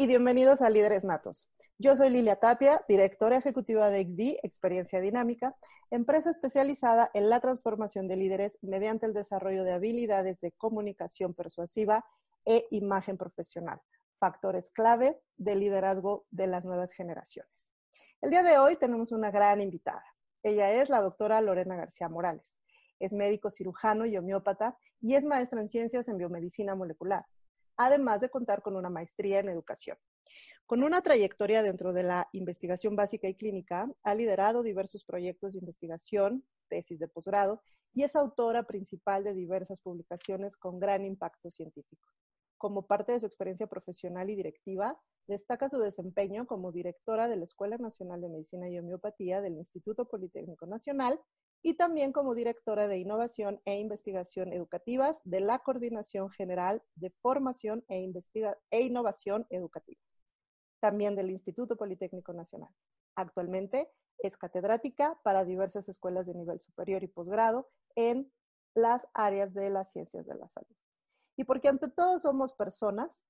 Y bienvenidos a Líderes Natos. Yo soy Lilia Tapia, directora ejecutiva de XD, Experiencia Dinámica, empresa especializada en la transformación de líderes mediante el desarrollo de habilidades de comunicación persuasiva e imagen profesional, factores clave del liderazgo de las nuevas generaciones. El día de hoy tenemos una gran invitada. Ella es la doctora Lorena García Morales. Es médico cirujano y homeópata y es maestra en ciencias en biomedicina molecular además de contar con una maestría en educación. Con una trayectoria dentro de la investigación básica y clínica, ha liderado diversos proyectos de investigación, tesis de posgrado y es autora principal de diversas publicaciones con gran impacto científico. Como parte de su experiencia profesional y directiva, destaca su desempeño como directora de la Escuela Nacional de Medicina y Homeopatía del Instituto Politécnico Nacional y también como directora de Innovación e Investigación Educativas de la Coordinación General de Formación e, e, Innovación Educativa, también del Instituto Politécnico Nacional. Actualmente es catedrática para diversas escuelas de nivel superior y posgrado en las áreas de las ciencias de la salud. Y porque ante todo somos personas,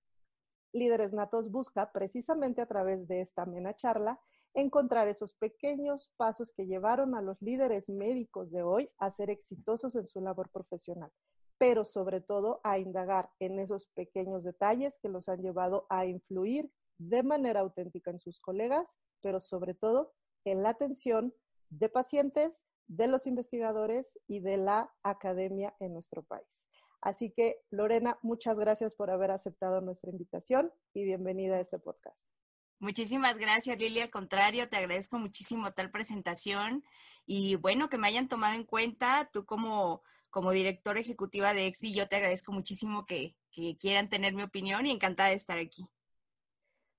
Líderes Natos busca precisamente a través de esta amena charla encontrar esos pequeños pasos que llevaron a los líderes médicos de hoy a ser exitosos en su labor profesional, pero sobre todo a indagar en esos pequeños detalles que los han llevado a influir de manera auténtica en sus colegas, pero sobre todo en la atención de pacientes, de los investigadores y de la academia en nuestro país. Así que, Lorena, muchas gracias por haber aceptado nuestra invitación y bienvenida a este podcast. Muchísimas gracias, Lilia. Al contrario, te agradezco muchísimo tal presentación y bueno, que me hayan tomado en cuenta. Tú como, como directora ejecutiva de EXI, yo te agradezco muchísimo que, quieran tener mi opinión y encantada de estar aquí.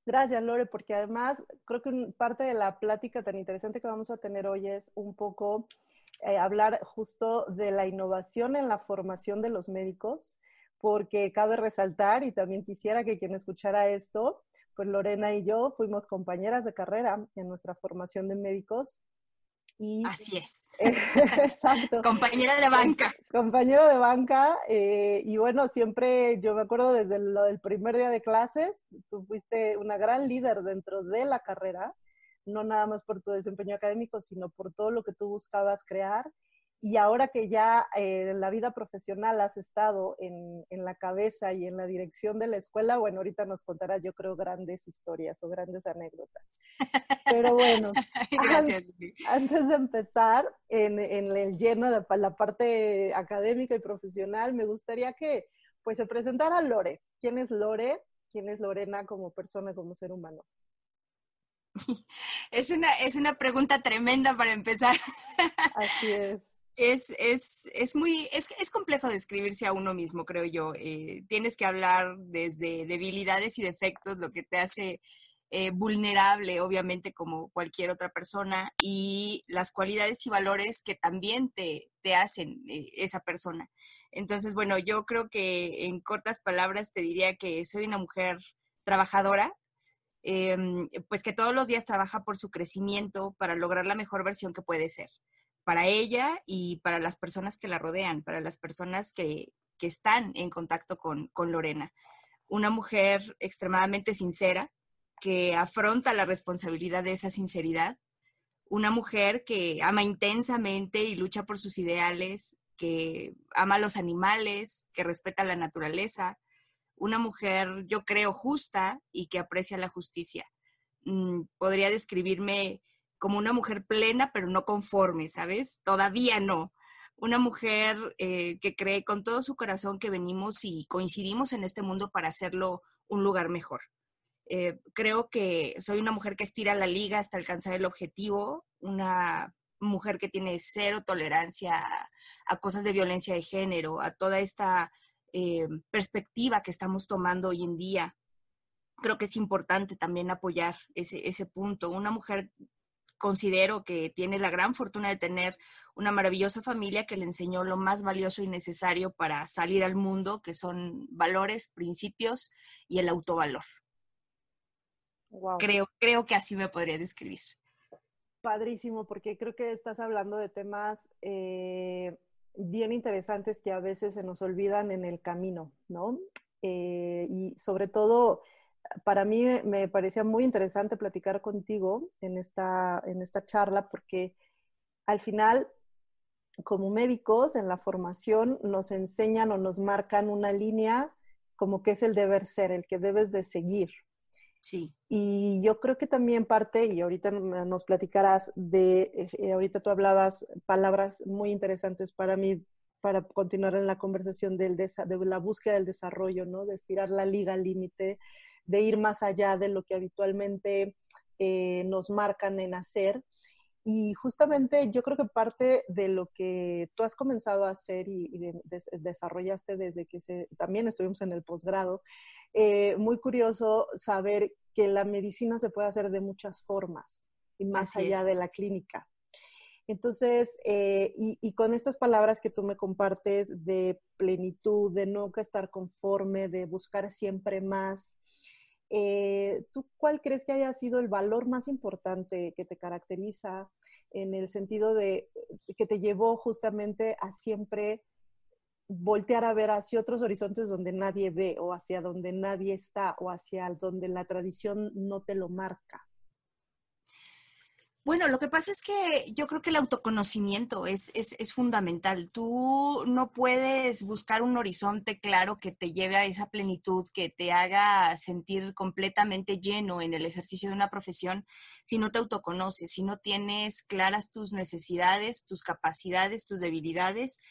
Gracias, Lore, porque además creo que parte de la plática tan interesante que vamos a tener hoy es un poco eh, hablar justo de la innovación en la formación de los médicos, porque cabe resaltar y también quisiera que quien escuchara esto pues Lorena y yo fuimos compañeras de carrera en nuestra formación de médicos. Y, Así es. exacto. Compañera de banca. Compañero de banca. Eh, y bueno, siempre, yo me acuerdo desde lo del primer día de clases, tú fuiste una gran líder dentro de la carrera, no nada más por tu desempeño académico, sino por todo lo que tú buscabas crear y ahora que ya eh, en la vida profesional has estado en, en, la cabeza y en la dirección de la escuela, bueno, ahorita nos contarás, yo creo, grandes historias o grandes anécdotas. Pero bueno, antes, de empezar en, en, el lleno de la parte académica y profesional, me gustaría que pues se presentara Lore. ¿Quién es Lore? ¿Quién es Lorena como persona, como ser humano? Es una, es una pregunta tremenda para empezar. Así es es, es, es muy, es, es, complejo describirse a uno mismo, creo yo. Eh, tienes que hablar desde debilidades y defectos, lo que te hace eh, vulnerable, obviamente, como cualquier otra persona, y las cualidades y valores que también te, te hacen eh, esa persona. Entonces, bueno, yo creo que en cortas palabras te diría que soy una mujer trabajadora, em, pues que todos los días trabaja por su crecimiento para lograr la mejor versión que puede ser para ella y para las personas que la rodean, para las personas que, están en contacto con, con Lorena. Una mujer extremadamente sincera, que afronta la responsabilidad de esa sinceridad. Una mujer que ama intensamente y lucha por sus ideales, que ama a los animales, que respeta la naturaleza. Una mujer, yo creo, justa y que aprecia la justicia. Mm, podría describirme como una mujer plena, pero no conforme, ¿sabes? Todavía no. una mujer eh, que cree con todo su corazón que venimos y coincidimos en este mundo para hacerlo un lugar mejor. Eh, creo que soy una mujer que estira la liga hasta alcanzar el objetivo, una mujer que tiene cero tolerancia a, cosas de violencia de género, a toda esta eh, perspectiva que estamos tomando hoy en día. Creo que es importante también apoyar ese, ese punto. Una mujer considero que tiene la gran fortuna de tener una maravillosa familia que le enseñó lo más valioso y necesario para salir al mundo, que son valores, principios y el autovalor. Creo, creo que así me podría describir. Padrísimo, porque creo que estás hablando de temas eh, bien interesantes que a veces se nos olvidan en el camino, ¿no? Eh, y sobre todo, para mí me parecía muy interesante platicar contigo en esta, en esta charla, porque al final, como médicos, en la formación nos enseñan o nos marcan una línea como que es el deber ser, el que debes de seguir, Sí. Y yo creo que también parte, y ahorita nos platicarás de, eh, ahorita tú hablabas palabras muy interesantes para mí, para continuar en la conversación del de la búsqueda del desarrollo, ¿no? De estirar la liga al límite, de ir más allá de lo que habitualmente eh, nos marcan en hacer. Y justamente yo creo que parte de lo que tú has comenzado a hacer y, desarrollaste desde que también estuvimos en el posgrado, eh, muy curioso saber que la medicina se puede hacer de muchas formas y más allá de la clínica. Entonces, eh, y, con estas palabras que tú me compartes de plenitud, de nunca estar conforme, de buscar siempre más, eh, ¿tú cuál crees que haya sido el valor más importante que te caracteriza en el sentido de que te llevó justamente a siempre voltear a ver hacia otros horizontes donde nadie ve o hacia donde nadie está o hacia donde la tradición no te lo marca? Bueno, lo que pasa es que yo creo que el autoconocimiento es, es, fundamental. Tú no puedes buscar un horizonte claro que te lleve a esa plenitud, que te haga sentir completamente lleno en el ejercicio de una profesión si no te autoconoces, si no tienes claras tus necesidades, tus capacidades, tus debilidades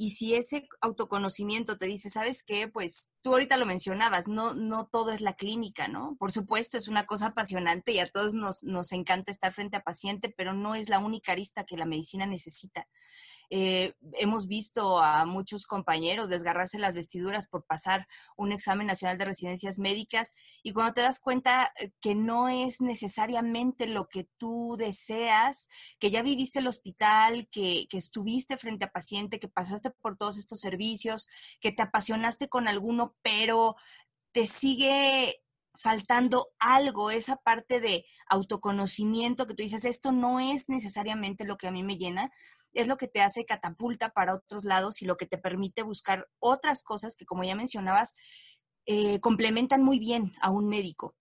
y si ese autoconocimiento te dice, ¿sabes qué? Pues tú ahorita lo mencionabas, no, no todo es la clínica, ¿no? Por supuesto, es una cosa apasionante y a todos nos, nos encanta estar frente a paciente, pero no es la única arista que la medicina necesita. Eh, hemos visto a muchos compañeros desgarrarse las vestiduras por pasar un examen nacional de residencias médicas y cuando te das cuenta eh, que no es necesariamente lo que tú deseas, que ya viviste el hospital, que, que estuviste frente a paciente, que pasaste por todos estos servicios, que te apasionaste con alguno, pero te sigue faltando algo, esa parte de autoconocimiento que tú dices, esto no es necesariamente lo que a mí me llena, es lo que te hace catapulta para otros lados y lo que te permite buscar otras cosas que, como ya mencionabas, eh, complementan muy bien a un médico.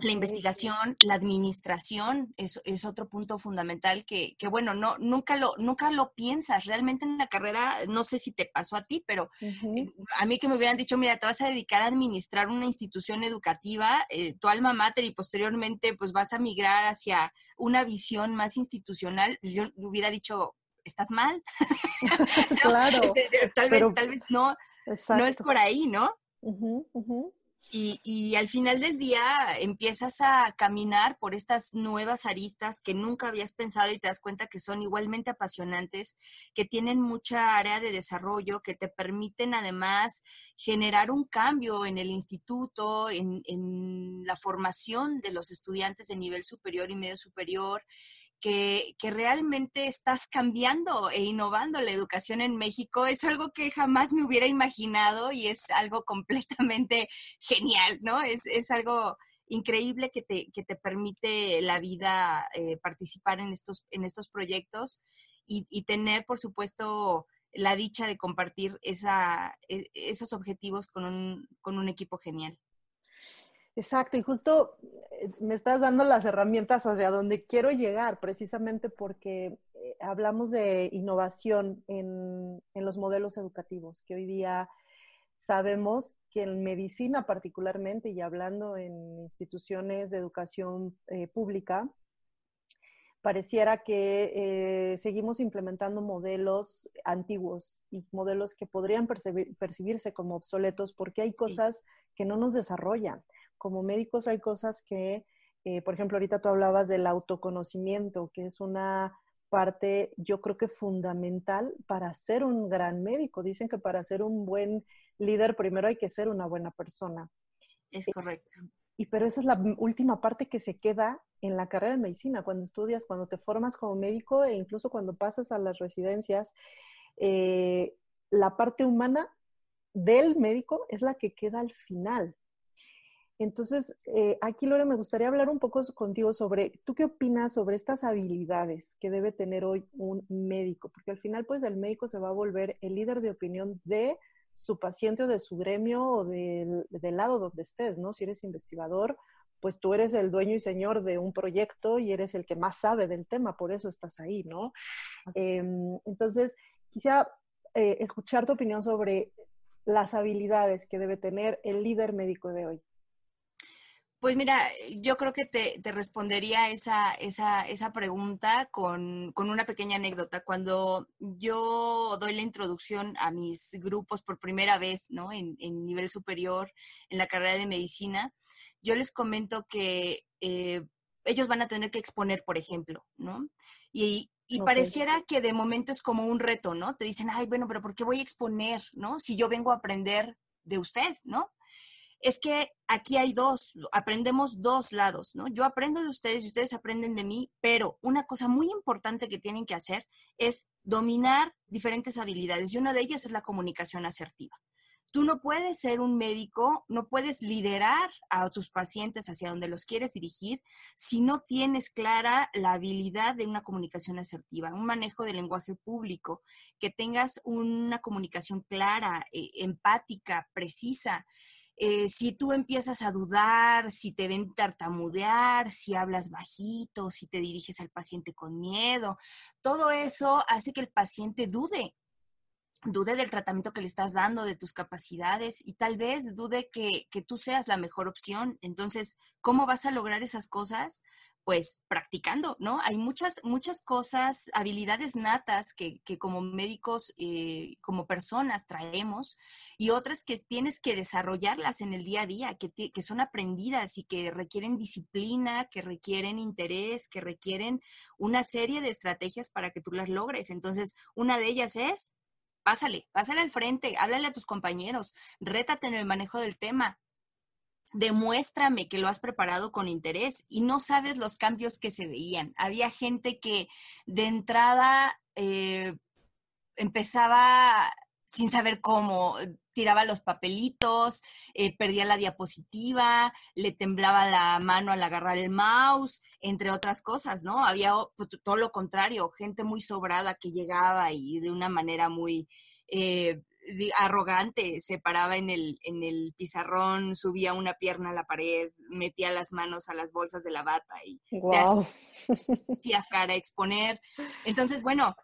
La investigación, la administración es, es otro punto fundamental que, que, bueno, no, nunca, lo, nunca lo piensas. Realmente en la carrera, no sé si te pasó a ti, pero eh, a mí que me hubieran dicho, mira, te vas a dedicar a administrar una institución educativa, eh, tu alma mater y posteriormente pues vas a migrar hacia una visión más institucional, yo hubiera dicho, estás mal. claro. Este, tal, vez, tal vez no, no es por ahí, ¿no? Y, y, al final del día empiezas a caminar por estas nuevas aristas que nunca habías pensado y te das cuenta que son igualmente apasionantes, que tienen mucha área de desarrollo, que te permiten además generar un cambio en el instituto, en, en la formación de los estudiantes de nivel superior y medio superior que, realmente estás cambiando e innovando la educación en México es algo que jamás me hubiera imaginado y es algo completamente genial, ¿no? Es, algo increíble que te, que te permite la vida eh, participar en estos, en estos proyectos y, tener, por supuesto, la dicha de compartir esa, e, esos objetivos con un, con un equipo genial. Exacto, y justo eh, me estás dando las herramientas hacia donde quiero llegar, precisamente porque eh, hablamos de innovación en, los modelos educativos, que hoy día sabemos que en medicina particularmente, y hablando en instituciones de educación eh, pública, pareciera que eh, seguimos implementando modelos antiguos y modelos que podrían percibirse como obsoletos porque hay cosas que no nos desarrollan. Como médicos hay cosas que, eh, por ejemplo, ahorita tú hablabas del autoconocimiento, que es una parte, yo creo que fundamental para ser un gran médico. Dicen que para ser un buen líder primero hay que ser una buena persona. Es correcto. Y pero esa es la última parte que se queda en la carrera de medicina, cuando estudias, cuando te formas como médico e incluso cuando pasas a las residencias, eh, la parte humana del médico es la que queda al final. Entonces, eh, aquí Lore, me gustaría hablar un poco contigo sobre, ¿tú qué opinas sobre estas habilidades que debe tener hoy un médico? Porque al final, pues, el médico se va a volver el líder de opinión de su paciente o de su gremio o del, lado donde estés, ¿no? Si eres investigador, pues tú eres el dueño y señor de un proyecto y eres el que más sabe del tema, por eso estás ahí, ¿no? Em, entonces, quisiera eh, escuchar tu opinión sobre las habilidades que debe tener el líder médico de hoy. Pues mira, yo creo que te, respondería esa, esa, esa pregunta con, una pequeña anécdota. Cuando yo doy la introducción a mis grupos por primera vez, ¿no? En, nivel superior, en la carrera de medicina, yo les comento que eh, ellos van a tener que exponer, por ejemplo, ¿no? Y, pareciera que de momento es como un reto, ¿no? Te dicen, ay, bueno, pero ¿por qué voy a exponer, ¿no? Si yo vengo a aprender de usted, ¿no? Es que aquí hay dos, aprendemos dos lados, ¿no? Yo aprendo de ustedes y ustedes aprenden de mí, pero una cosa muy importante que tienen que hacer es dominar diferentes habilidades y una de ellas es la comunicación asertiva. Tú no puedes ser un médico, no puedes liderar a tus pacientes hacia donde los quieres dirigir si no tienes clara la habilidad de una comunicación asertiva, un manejo del lenguaje público, que tengas una comunicación clara, eh, empática, precisa. Eh, si tú empiezas a dudar, si te ven tartamudear, si hablas bajito, si te diriges al paciente con miedo, todo eso hace que el paciente dude, dude del tratamiento que le estás dando, de tus capacidades y tal vez dude que, que tú seas la mejor opción. Entonces, ¿cómo vas a lograr esas cosas? Pues practicando, ¿no? Hay muchas, muchas cosas, habilidades natas que, que como médicos, eh, como personas traemos y otras que tienes que desarrollarlas en el día a día, que, que son aprendidas y que requieren disciplina, que requieren interés, que requieren una serie de estrategias para que tú las logres. Entonces, una de ellas es pásale, pásale al frente, háblale a tus compañeros, rétate en el manejo del tema, demuéstrame que lo has preparado con interés y no sabes los cambios que se veían. Había gente que de entrada eh, empezaba sin saber cómo, tiraba los papelitos, eh, perdía la diapositiva, le temblaba la mano al agarrar el mouse, entre otras cosas, ¿no? Había pues, todo lo contrario, gente muy sobrada que llegaba y de una manera muy... Eh, arrogante, se paraba en el, en el pizarrón, subía una pierna a la pared, metía las manos a las bolsas de la bata y wow. hacía cara a exponer. Entonces, bueno,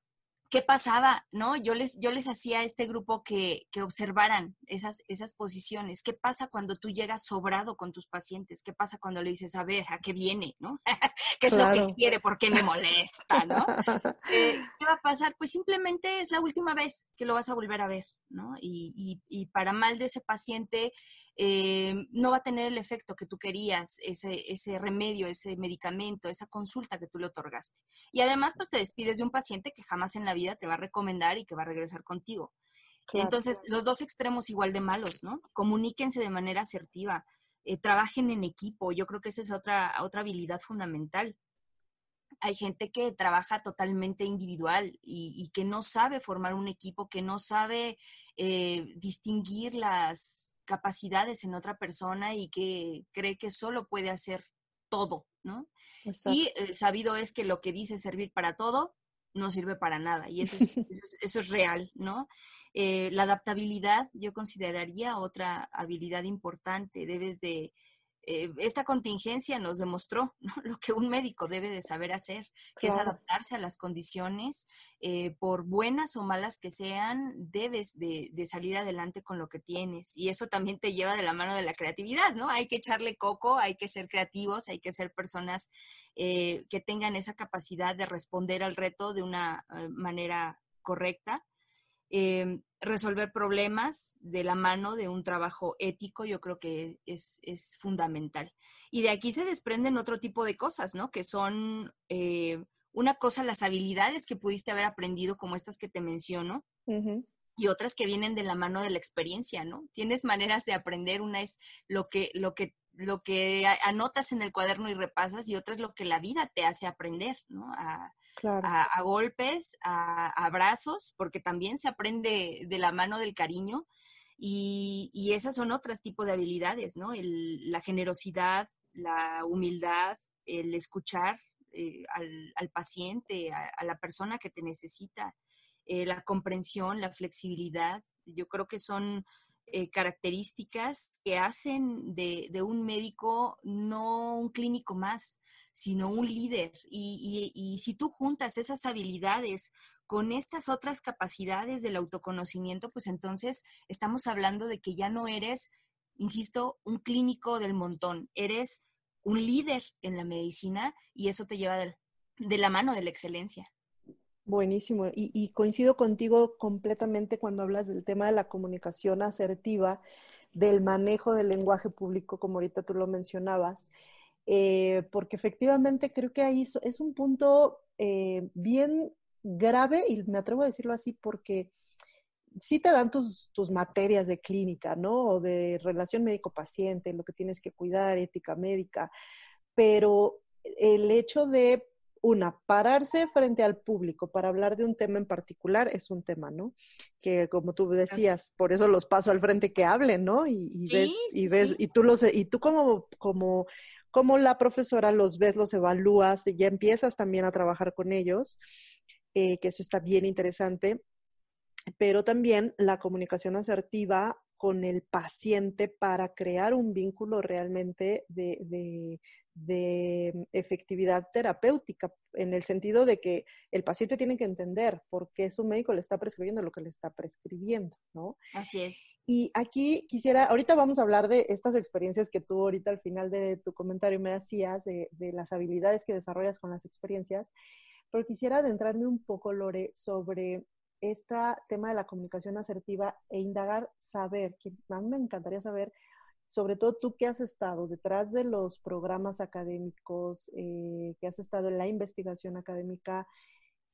¿qué pasaba? ¿No? Yo les, yo les hacía a este grupo que, que, observaran esas, esas posiciones. ¿Qué pasa cuando tú llegas sobrado con tus pacientes? ¿Qué pasa cuando le dices, a ver, ¿a qué viene? ¿No? ¿Qué es lo que quiere? ¿Por qué me molesta? ¿No? Eh, ¿Qué va a pasar? Pues simplemente es la última vez que lo vas a volver a ver, ¿no? Y, y, y para mal de ese paciente, eh, no va a tener el efecto que tú querías, ese, ese remedio, ese medicamento, esa consulta que tú le otorgaste. Y además, pues te despides de un paciente que jamás en la vida te va a recomendar y que va a regresar contigo. Entonces, los dos extremos igual de malos, ¿no? Comuníquense de manera asertiva, eh, trabajen en equipo, yo creo que esa es otra, otra habilidad fundamental. Hay gente que trabaja totalmente individual y, que no sabe formar un equipo, que no sabe eh, distinguir las, capacidades en otra persona y que cree que solo puede hacer todo, ¿no? Y eh, sabido es que lo que dice servir para todo no sirve para nada y eso es, eso es, real, ¿no? Eh, la adaptabilidad yo consideraría otra habilidad importante. Debes de eh, esta contingencia nos demostró lo que un médico debe de saber hacer, que es adaptarse a las condiciones, eh, por buenas o malas que sean, debes de, salir adelante con lo que tienes. Y eso también te lleva de la mano de la creatividad, ¿no? Hay que echarle coco, hay que ser creativos, hay que ser personas eh, que tengan esa capacidad de responder al reto de una manera correcta. Em, resolver problemas de la mano de un trabajo ético, yo creo que es, fundamental. Y de aquí se desprenden otro tipo de cosas, ¿no? Que son, eh, una cosa, las habilidades que pudiste haber aprendido, como estas que te menciono, y otras que vienen de la mano de la experiencia, ¿no? Tienes maneras de aprender, una es lo que, lo que lo que anotas en el cuaderno y repasas y otra es lo que la vida te hace aprender, ¿no? A, a, golpes, a, abrazos, porque también se aprende de la mano del cariño y, y esas son otros tipos de habilidades, ¿no? la generosidad, la humildad, el escuchar eh, al, paciente, a, la persona que te necesita, eh, la comprensión, la flexibilidad. Yo creo que son eh, características que hacen de, un médico no un clínico más, sino un líder. Y, si tú juntas esas habilidades con estas otras capacidades del autoconocimiento, pues entonces estamos hablando de que ya no eres, insisto, un clínico del montón, eres un líder en la medicina y eso te lleva de la mano de la excelencia. Buenísimo. Y, coincido contigo completamente cuando hablas del tema de la comunicación asertiva, del manejo del lenguaje público, como ahorita tú lo mencionabas, eh, porque efectivamente creo que ahí es un punto eh, bien grave, y me atrevo a decirlo así porque sí te dan tus, tus materias de clínica, ¿no? O de relación médico-paciente, lo que tienes que cuidar, ética médica, pero el hecho de una, pararse frente al público para hablar de un tema en particular es un tema, ¿no? Que como tú decías, por eso los paso al frente que hablen, ¿no? Y, ves, y ves, y tú los, y tú como, como, como la profesora los ves, los evalúas, ya empiezas también a trabajar con ellos, eh, que eso está bien interesante. Pero también la comunicación asertiva con el paciente para crear un vínculo realmente de, de efectividad terapéutica, en el sentido de que el paciente tiene que entender por qué su médico le está prescribiendo lo que le está prescribiendo, ¿no? Así es. Y aquí quisiera, ahorita vamos a hablar de estas experiencias que tú ahorita al final de tu comentario me hacías, de, de las habilidades que desarrollas con las experiencias, pero quisiera adentrarme un poco, Lore, sobre este tema de la comunicación asertiva e indagar, saber, que a mí me encantaría saber, sobre todo tú que has estado detrás de los programas académicos, eh, que has estado en la investigación académica,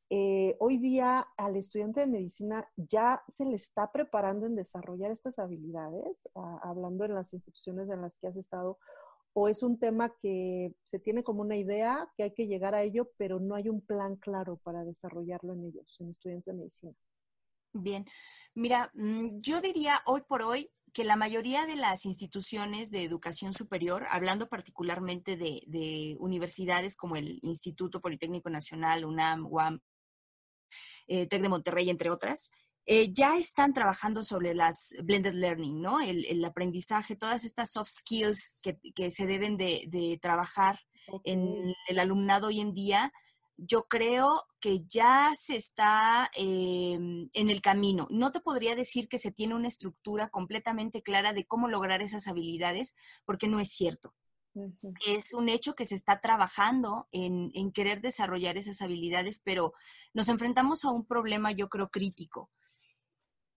eh, hoy día al estudiante de medicina ya se le está preparando en desarrollar estas habilidades, hablando en las instituciones en las que has estado, o es un tema que se tiene como una idea que hay que llegar a ello, pero no hay un plan claro para desarrollarlo en ellos, en estudiantes de medicina. Bien, mira, mm, yo diría hoy por hoy que la mayoría de las instituciones de educación superior, hablando particularmente de, universidades como el Instituto Politécnico Nacional, UNAM, UAM, eh, TEC de Monterrey, entre otras, eh, ya están trabajando sobre las blended learning, ¿no? El, aprendizaje, todas estas soft skills que, se deben de, trabajar en el alumnado hoy en día yo creo que ya se está em, en el camino. No te podría decir que se tiene una estructura completamente clara de cómo lograr esas habilidades, porque no es cierto. Es un hecho que se está trabajando en, en, querer desarrollar esas habilidades, pero nos enfrentamos a un problema, yo creo, crítico.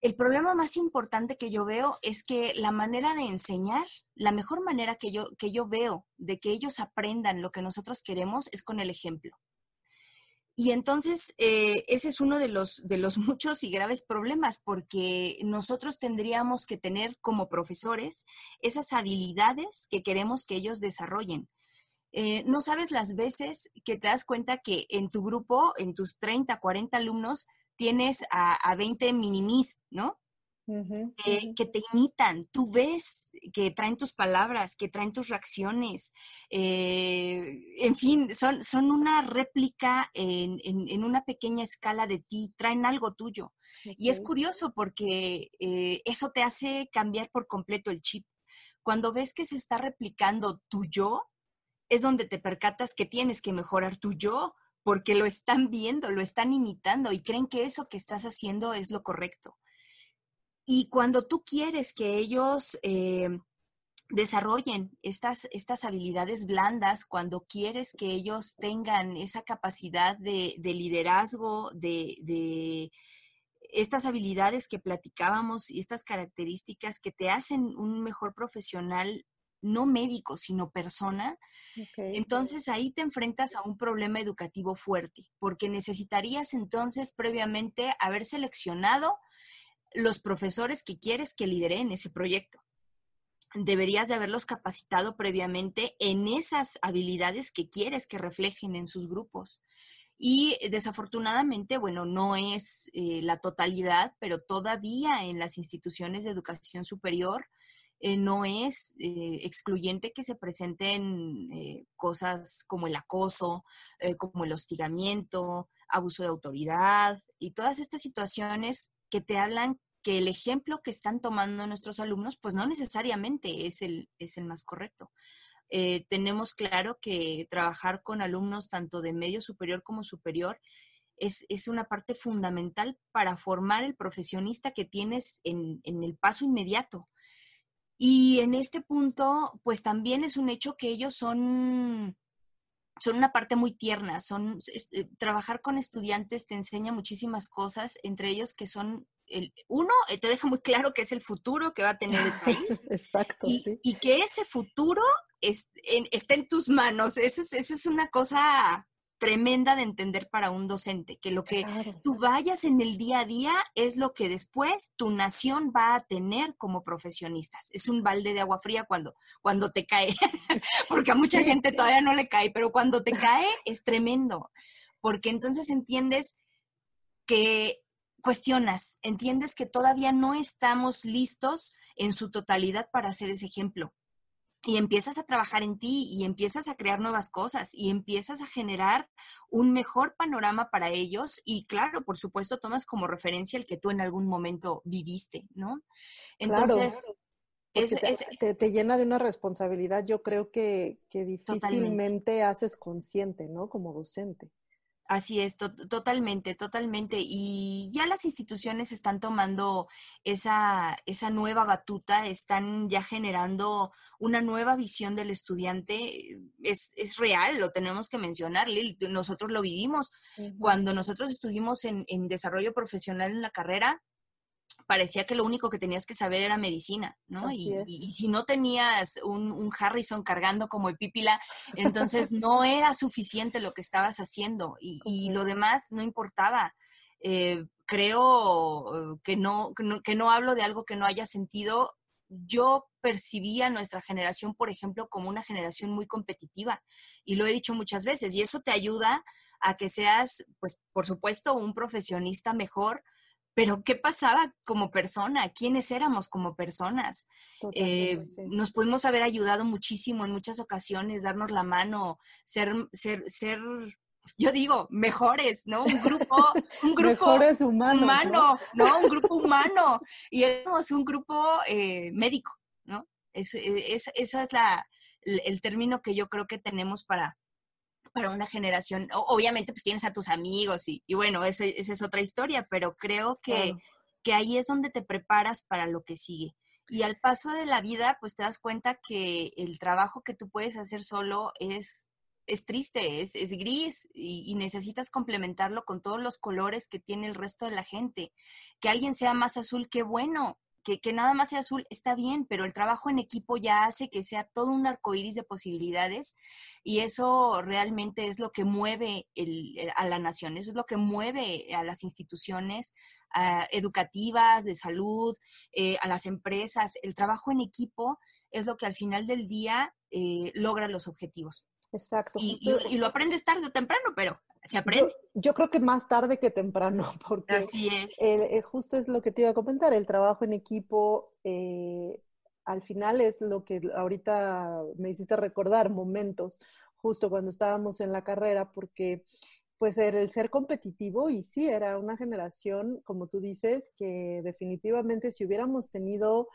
El problema más importante que yo veo es que la manera de enseñar, la mejor manera que yo, que yo veo de que ellos aprendan lo que nosotros queremos es con el ejemplo. Y entonces, eh, ese es uno de los, de los muchos y graves problemas, porque nosotros tendríamos que tener como profesores esas habilidades que queremos que ellos desarrollen. Eh, no sabes las veces que te das cuenta que en tu grupo, en tus 30, 40 alumnos, tienes a, a 20 minimis, ¿no? Que te imitan, tú ves que traen tus palabras, que traen tus reacciones, eh, en fin, son, son una réplica en, en, una pequeña escala de ti, traen algo tuyo. Y es curioso porque eh, eso te hace cambiar por completo el chip. cuando ves que se está replicando tu yo, es donde te percatas que tienes que mejorar tu yo, porque lo están viendo, lo están imitando y creen que eso que estás haciendo es lo correcto. Y cuando tú quieres que ellos eh, desarrollen estas, estas habilidades blandas, cuando quieres que ellos tengan esa capacidad de, liderazgo, de, de, estas habilidades que platicábamos y estas características que te hacen un mejor profesional, no médico, sino persona, entonces ahí te enfrentas a un problema educativo fuerte, porque necesitarías entonces previamente haber seleccionado los profesores que quieres que lideren ese proyecto. Deberías de haberlos capacitado previamente en esas habilidades que quieres que reflejen en sus grupos. Y desafortunadamente, bueno, no es eh, la totalidad, pero todavía en las instituciones de educación superior eh, no es eh, excluyente que se presenten cosas como el acoso, como el hostigamiento, abuso de autoridad y todas estas situaciones que te hablan que el ejemplo que están tomando nuestros alumnos, pues no necesariamente es el, es el más correcto. Eh, tenemos claro que trabajar con alumnos tanto de medio superior como superior es, es, una parte fundamental para formar el profesionista que tienes en, en, el paso inmediato. Y en este punto, pues también es un hecho que ellos son son una parte muy tierna, son eh, trabajar con estudiantes te enseña muchísimas cosas, entre ellos que son el, uno eh, te deja muy claro que es el futuro que va a tener el país. Exacto. Y, y que ese futuro es, está en tus manos. Eso es, eso es una cosa tremenda de entender para un docente, que lo que tú vayas en el día a día es lo que después tu nación va a tener como profesionistas. Es un balde de agua fría cuando, cuando te cae, porque a mucha gente todavía no le cae, pero cuando te cae es tremendo, porque entonces entiendes que cuestionas, entiendes que todavía no estamos listos en su totalidad para hacer ese ejemplo y empiezas a trabajar en ti y empiezas a crear nuevas cosas y empiezas a generar un mejor panorama para ellos y claro, por supuesto, tomas como referencia el que tú en algún momento viviste, ¿no? Entonces... te, llena de una responsabilidad, yo creo que, que difícilmente haces consciente, ¿no? Como docente. Así es, totalmente, totalmente. Y ya las instituciones están tomando esa, esa nueva batuta, están ya generando una nueva visión del estudiante. Es, es real, lo tenemos que mencionar, Lil. Nosotros lo vivimos. Cuando nosotros estuvimos en, en desarrollo profesional en la carrera, parecía que lo único que tenías que saber era medicina, ¿no? Y, si no tenías un, Harrison cargando como el pípila, entonces no era suficiente lo que estabas haciendo y, lo demás no importaba. Eh, creo que no, que no, hablo de algo que no haya sentido. Yo percibía nuestra generación, por ejemplo, como una generación muy competitiva y lo he dicho muchas veces y eso te ayuda a que seas, pues, por supuesto, un profesionista mejor, pero ¿qué pasaba como persona? ¿Quiénes éramos como personas? Eh, nos pudimos haber ayudado muchísimo en muchas ocasiones, darnos la mano, ser, ser, ser, yo digo, mejores, ¿no? Un grupo, un grupo humano, ¿no? Un grupo humano. Y éramos un grupo eh, médico, ¿no? Es, es, eso es la, el término que yo creo que tenemos para, para una generación, obviamente pues tienes a tus amigos y, bueno, esa, es otra historia, pero creo que, que ahí es donde te preparas para lo que sigue. Y al paso de la vida, pues te das cuenta que el trabajo que tú puedes hacer solo es, es triste, es, es gris y, y, necesitas complementarlo con todos los colores que tiene el resto de la gente. Que alguien sea más azul, qué bueno, que, nada más sea azul está bien, pero el trabajo en equipo ya hace que sea todo un arco iris de posibilidades y eso realmente es lo que mueve a la nación, eso es lo que mueve a las instituciones educativas, de salud, eh, a las empresas. El trabajo en equipo es lo que al final del día eh, logra los objetivos. Exacto. y, lo aprendes tarde o temprano, pero se aprende. Yo, creo que más tarde que temprano, porque Así es. Eh, justo es lo que te iba a comentar, el trabajo en equipo eh, al final es lo que ahorita me hiciste recordar, momentos, justo cuando estábamos en la carrera, porque pues el ser competitivo y sí, era una generación, como tú dices, que definitivamente si hubiéramos tenido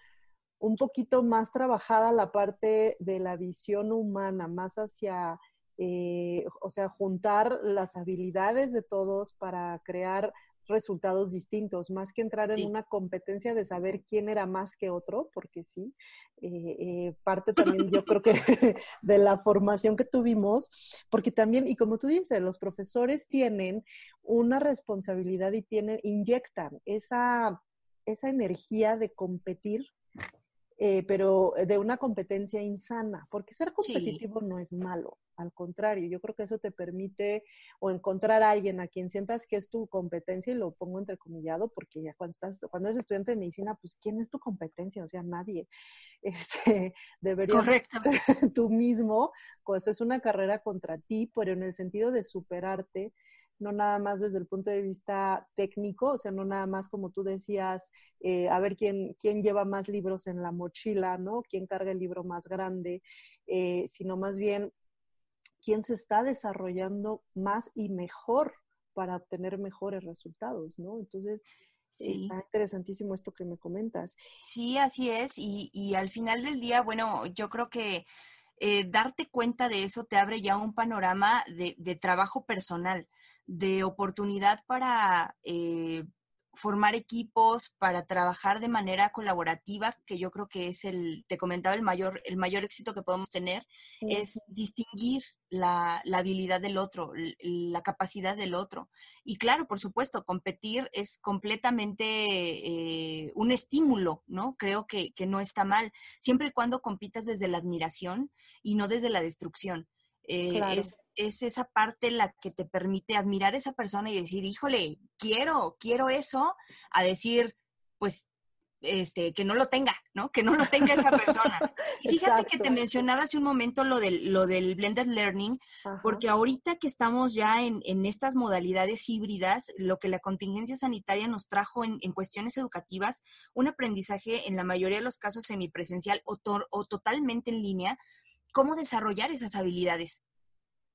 un poquito más trabajada la parte de la visión humana, más hacia, eh, o sea, juntar las habilidades de todos para crear resultados distintos, más que entrar en una competencia de saber quién era más que otro, porque sí, eh, eh, parte también yo creo que de la formación que tuvimos, porque también, y como tú dices, los profesores tienen una responsabilidad y tienen, inyectan esa, esa energía de competir eh, pero de una competencia insana, porque ser competitivo no es malo, al contrario, yo creo que eso te permite o encontrar a alguien a quien sientas que es tu competencia, y lo pongo entrecomillado, porque ya cuando estás, cuando eres estudiante de medicina, pues ¿quién es tu competencia? O sea, nadie. Este, deberías tú mismo, pues es una carrera contra ti, pero en el sentido de superarte, no nada más desde el punto de vista técnico, o sea, no nada más como tú decías, eh, a ver quién, quién lleva más libros en la mochila, ¿no? ¿Quién carga el libro más grande? Eh, sino más bien quién se está desarrollando más y mejor para obtener mejores resultados, ¿no? Entonces, Sí. Está interesantísimo esto que me comentas. Sí, así es. Y, y, al final del día, bueno, yo creo que eh, darte cuenta de eso te abre ya un panorama de, de trabajo personal de oportunidad para eh, formar equipos, para trabajar de manera colaborativa, que yo creo que es el, te comentaba, el mayor, el mayor éxito que podemos tener, es distinguir la, habilidad del otro, la capacidad del otro. Y claro, por supuesto, competir es completamente eh, un estímulo, ¿no? Creo que, que no está mal, siempre y cuando compitas desde la admiración y no desde la destrucción. Eh, es, es, esa parte la que te permite admirar a esa persona y decir, híjole, quiero, quiero eso, a decir, pues, este, que no lo tenga, ¿no? Que no lo tenga esa persona. Y fíjate que te mencionaba hace un momento lo del, lo del blended learning, porque ahorita que estamos ya en, en, estas modalidades híbridas, lo que la contingencia sanitaria nos trajo en, en cuestiones educativas, un aprendizaje en la mayoría de los casos semipresencial o, o totalmente en línea, cómo desarrollar esas habilidades.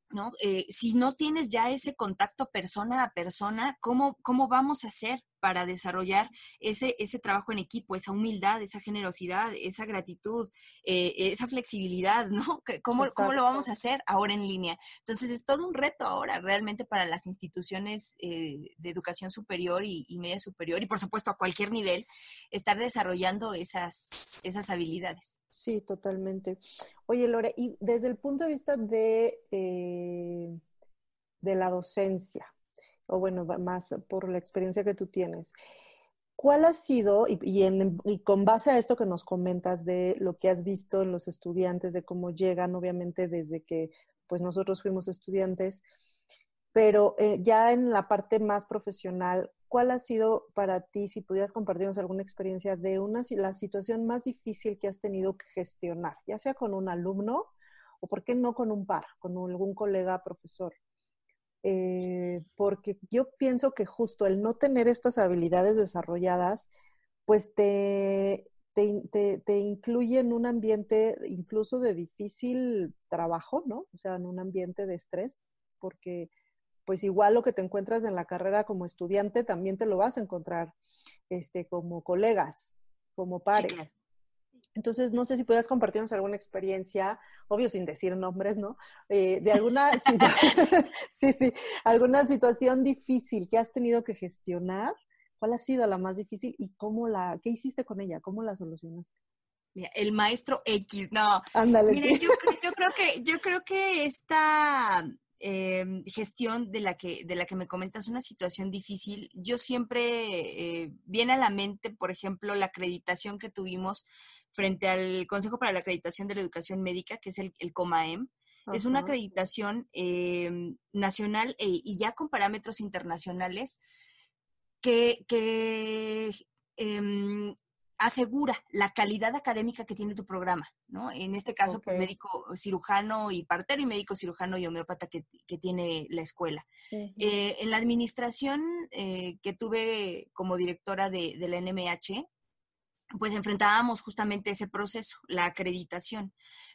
¿No? Eh, si no tienes ya ese contacto persona a persona, ¿cómo, cómo vamos a hacer para desarrollar ese, ese trabajo en equipo, esa humildad, esa generosidad, esa gratitud, eh, esa flexibilidad, ¿no? ¿Cómo, ¿Cómo, lo vamos a hacer ahora en línea? Entonces es todo un reto ahora realmente para las instituciones eh, de educación superior y, media superior y por supuesto a cualquier nivel, estar desarrollando esas, esas habilidades. Sí, totalmente. Oye, Lore, y desde el punto de vista de, eh, de la docencia, o bueno, más por la experiencia que tú tienes. ¿Cuál ha sido, y, con base a esto que nos comentas de lo que has visto en los estudiantes, de cómo llegan, obviamente desde que pues nosotros fuimos estudiantes, pero eh, ya en la parte más profesional, ¿cuál ha sido para ti, si pudieras compartirnos alguna experiencia de una, la situación más difícil que has tenido que gestionar, ya sea con un alumno o por qué no con un par, con algún colega profesor? Eh, porque yo pienso que justo el no tener estas habilidades desarrolladas, pues te, te, te, incluye en un ambiente incluso de difícil trabajo, ¿no? O sea, en un ambiente de estrés, porque pues igual lo que te encuentras en la carrera como estudiante también te lo vas a encontrar este, como colegas, como pares. Entonces, no sé si puedas compartirnos alguna experiencia, obvio sin decir nombres, ¿no? Eh, de alguna, sí, sí, alguna situación difícil que has tenido que gestionar. ¿Cuál ha sido la más difícil y cómo la, qué hiciste con ella? ¿Cómo la solucionaste? Mira, el maestro X, no. Ándale. Mira, yo, yo, creo que, yo creo que esta em, gestión de la que de la que me comentas una situación difícil yo siempre eh, viene a la mente por ejemplo la acreditación que tuvimos frente al Consejo para la Acreditación de la Educación Médica, que es el, el COMAEM. Es una acreditación eh, nacional e, y ya con parámetros internacionales que, que em, asegura la calidad académica que tiene tu programa, ¿no? En este caso, pues, médico cirujano y partero y médico cirujano y homeópata que, que tiene la escuela. Eh, en la administración eh, que tuve como directora de, de la NMH, pues enfrentábamos justamente ese proceso, la acreditación,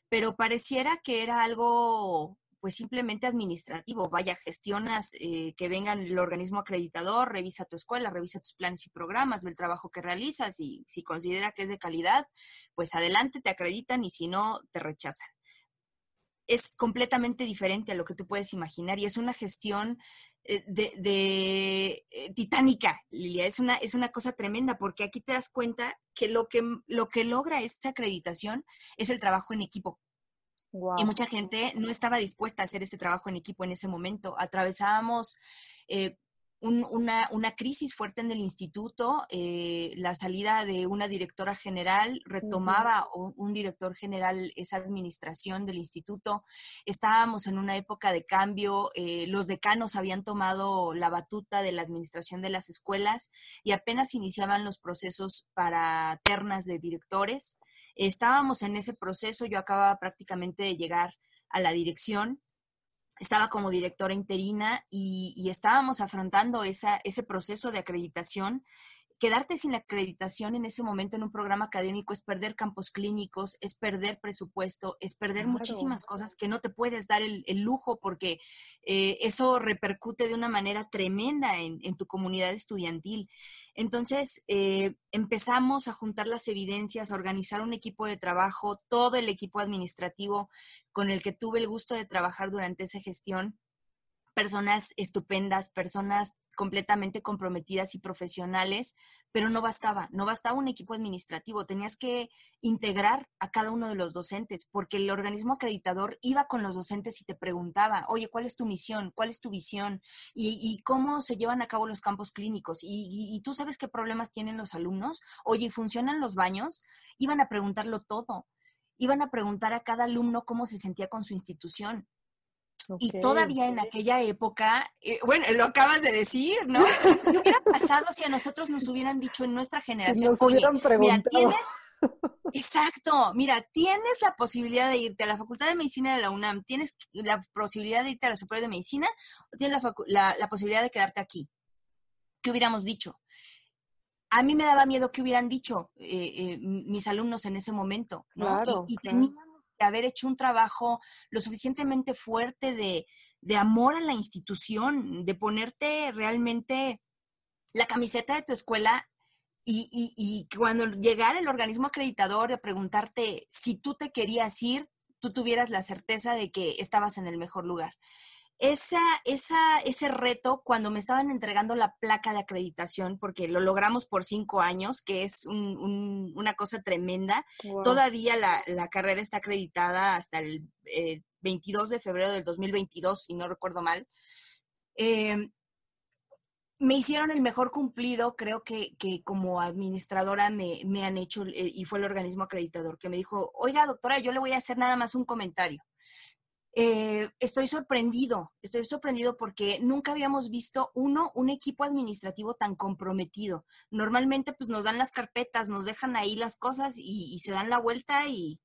pero pareciera que era algo pues simplemente administrativo. Vaya, gestionas eh, que vengan el organismo acreditador, revisa tu escuela, revisa tus planes y programas, ve el trabajo que realizas y si considera que es de calidad, pues adelante, te acreditan y si no, te rechazan es completamente diferente a lo que tú puedes imaginar y es una gestión eh, de, eh, titánica, Lilia. Es una, es una cosa tremenda porque aquí te das cuenta que lo que, lo que logra esta acreditación es el trabajo en equipo. Y mucha gente no estaba dispuesta a hacer ese trabajo en equipo en ese momento. Atravesábamos eh, una, una, crisis fuerte en el instituto, eh, la salida de una directora general, retomaba un, director general esa administración del instituto, estábamos en una época de cambio, eh, los decanos habían tomado la batuta de la administración de las escuelas y apenas iniciaban los procesos para ternas de directores. Estábamos en ese proceso, yo acababa prácticamente de llegar a la dirección estaba como directora interina y, estábamos afrontando esa, ese proceso de acreditación. Quedarte sin acreditación en ese momento en un programa académico es perder campos clínicos, es perder presupuesto, es perder muchísimas cosas que no te puedes dar el, lujo porque eh, eso repercute de una manera tremenda en, en tu comunidad estudiantil. Entonces, eh, empezamos a juntar las evidencias, a organizar un equipo de trabajo, todo el equipo administrativo con el que tuve el gusto de trabajar durante esa gestión, personas estupendas, personas completamente comprometidas y profesionales, pero no bastaba, no bastaba un equipo administrativo, tenías que integrar a cada uno de los docentes, porque el organismo acreditador iba con los docentes y te preguntaba, oye, ¿cuál es tu misión? ¿Cuál es tu visión? ¿Y, cómo se llevan a cabo los campos clínicos? ¿Y, tú sabes qué problemas tienen los alumnos? Oye, ¿funcionan los baños? Iban a preguntarlo todo. Iban a preguntar a cada alumno cómo se sentía con su institución. Y todavía en aquella época, eh, bueno, lo acabas de decir, ¿no? ¿Qué hubiera pasado si a nosotros nos hubieran dicho en nuestra generación, oye, mira, tienes, exacto, mira, tienes la posibilidad de irte a la Facultad de Medicina de la UNAM, tienes la posibilidad de irte a la Superior de Medicina, o tienes la, la, posibilidad de quedarte aquí. ¿Qué hubiéramos dicho? A mí me daba miedo que hubieran dicho eh, eh, mis alumnos en ese momento, ¿no? Claro, y, haber hecho un trabajo lo suficientemente fuerte de, amor a la institución, de ponerte realmente la camiseta de tu escuela y, y, cuando llegara el organismo acreditador a preguntarte si tú te querías ir, tú tuvieras la certeza de que estabas en el mejor lugar esa, esa, ese reto cuando me estaban entregando la placa de acreditación, porque lo logramos por cinco años, que es una cosa tremenda. Todavía la, carrera está acreditada hasta el 22 eh, de febrero del 2022, si no recuerdo mal. Em, me hicieron el mejor cumplido, creo que, como administradora me, me, han hecho, eh, y fue el organismo acreditador, que me dijo, oiga, doctora, yo le voy a hacer nada más un comentario. Eh, estoy sorprendido, estoy sorprendido porque nunca habíamos visto, uno, un equipo administrativo tan comprometido. Normalmente pues nos dan las carpetas, nos dejan ahí las cosas y se dan la vuelta y,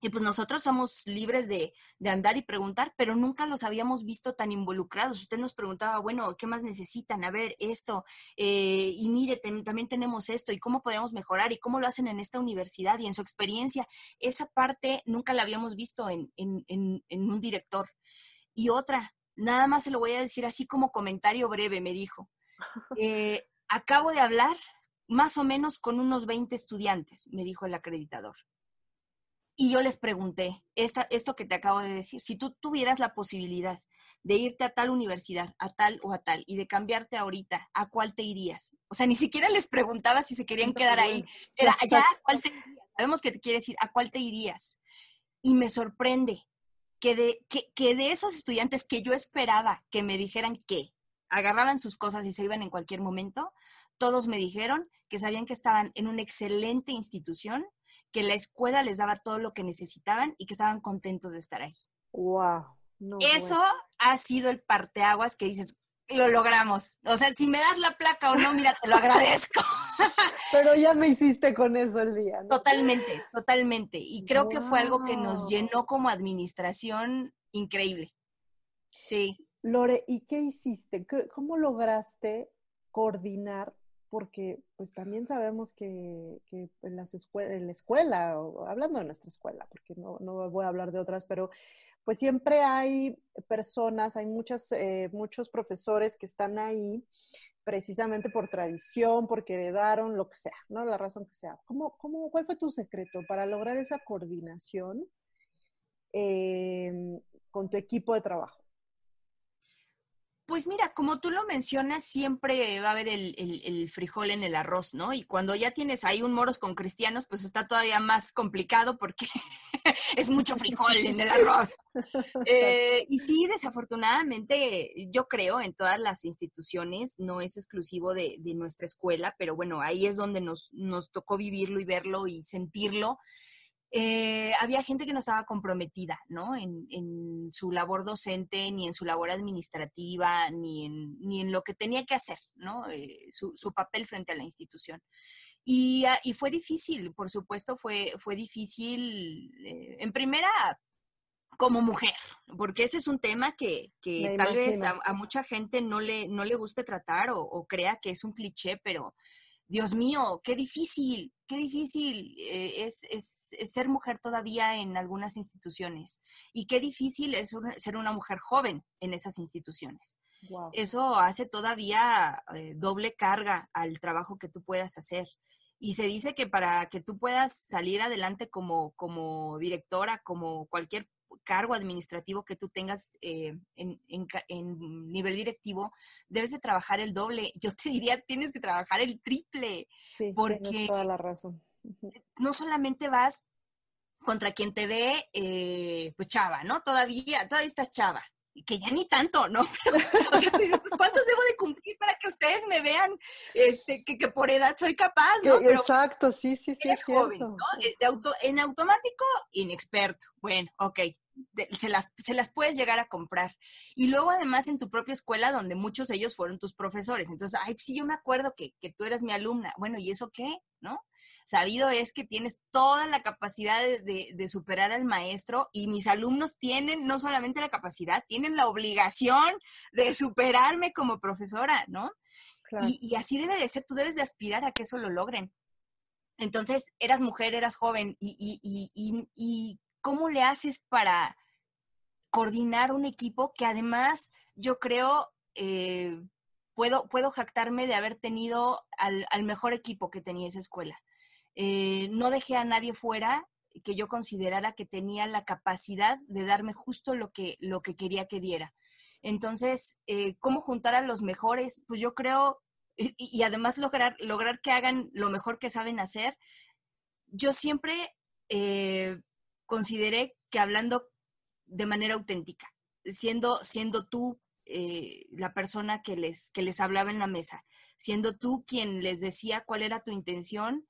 y pues nosotros somos libres de, andar y preguntar, pero nunca los habíamos visto tan involucrados. Usted nos preguntaba, bueno, ¿qué más necesitan? A ver, esto, eh, y mire, también tenemos esto, y cómo podemos mejorar, y cómo lo hacen en esta universidad y en su experiencia. Esa parte nunca la habíamos visto en, un director. Y otra, nada más se lo voy a decir así como comentario breve, me dijo. Eh, acabo de hablar más o menos con unos 20 estudiantes, me dijo el acreditador y yo les pregunté, esta, esto que te acabo de decir, si tú tuvieras la posibilidad de irte a tal universidad, a tal o a tal, y de cambiarte ahorita, ¿a cuál te irías? O sea, ni siquiera les preguntaba si se querían quedar ahí. Era, ¿ya a cuál te irías? Sabemos que te quiere decir, ¿a cuál te irías? Y me sorprende que de, que, que de esos estudiantes que yo esperaba que me dijeran que agarraban sus cosas y se iban en cualquier momento, todos me dijeron que sabían que estaban en una excelente institución, que la escuela les daba todo lo que necesitaban y que estaban contentos de estar ahí. Wow. Eso ha sido el parteaguas que dices, lo logramos. O sea, si me das la placa o no, mira, te lo agradezco. Pero ya me hiciste con eso el día. Totalmente, totalmente. Y creo que fue algo que nos llenó como administración increíble. Sí. Lore, ¿y qué hiciste? ¿Cómo lograste coordinar porque pues también sabemos que, en, las en la escuela, hablando de nuestra escuela, porque no, no voy a hablar de otras, pero pues siempre hay personas, hay muchas, eh, muchos profesores que están ahí precisamente por tradición, porque heredaron lo que sea, ¿no? La razón que sea. ¿Cómo, cómo, ¿Cuál fue tu secreto para lograr esa coordinación eh, con tu equipo de trabajo? Pues mira, como tú lo mencionas, siempre va a haber el, frijol en el arroz, ¿no? Y cuando ya tienes ahí un moros con cristianos, pues está todavía más complicado porque es mucho frijol en el arroz. Eh, y sí, desafortunadamente, yo creo en todas las instituciones, no es exclusivo de, de nuestra escuela, pero bueno, ahí es donde nos, nos tocó vivirlo y verlo y sentirlo. Eh, había gente que no estaba comprometida, ¿no? En, su labor docente, ni en su labor administrativa, ni en, ni en lo que tenía que hacer, ¿no? Eh, su, papel frente a la institución. Y, ah, y, fue difícil, por supuesto, fue, fue difícil, eh, en primera, como mujer, porque ese es un tema que, que tal vez a, mucha gente no le, no le guste tratar o, o crea que es un cliché, pero Dios mío, qué difícil, qué difícil eh, es, ser mujer todavía en algunas instituciones y qué difícil es ser una mujer joven en esas instituciones. Eso hace todavía eh, doble carga al trabajo que tú puedas hacer. Y se dice que para que tú puedas salir adelante como, como directora, como cualquier cargo administrativo que tú tengas eh, en, nivel directivo, debes de trabajar el doble. Yo te diría, tienes que trabajar el triple. Sí, porque toda la razón. No solamente vas contra quien te ve, eh, pues chava, ¿no? Todavía, todavía estás chava que ya ni tanto, ¿no? o sea, pues, ¿cuántos debo de cumplir para que ustedes me vean este, que, que por edad soy capaz, ¿no? Exacto, sí, sí, sí. es joven, ¿no? auto, en automático, inexperto. Bueno, ok, se las, se las puedes llegar a comprar. Y luego además en tu propia escuela, donde muchos de ellos fueron tus profesores. Entonces, ay, sí, yo me acuerdo que, que tú eras mi alumna. Bueno, ¿y eso qué? ¿No? Sabido es que tienes toda la capacidad de, de, superar al maestro y mis alumnos tienen no solamente la capacidad, tienen la obligación de superarme como profesora, ¿no? Y, y, así debe de ser, tú debes de aspirar a que eso lo logren. Entonces, eras mujer, eras joven y, y, y ¿cómo le haces para coordinar un equipo que además yo creo eh, puedo, puedo jactarme de haber tenido al, mejor equipo que tenía esa escuela? Eh, no dejé a nadie fuera que yo considerara que tenía la capacidad de darme justo lo que, lo que quería que diera. Entonces, eh, ¿cómo juntar a los mejores? Pues yo creo, y, además lograr, lograr que hagan lo mejor que saben hacer. Yo siempre consideré que hablando de manera auténtica, siendo, siendo tú eh, la persona que les, que les hablaba en la mesa, siendo tú quien les decía cuál era tu intención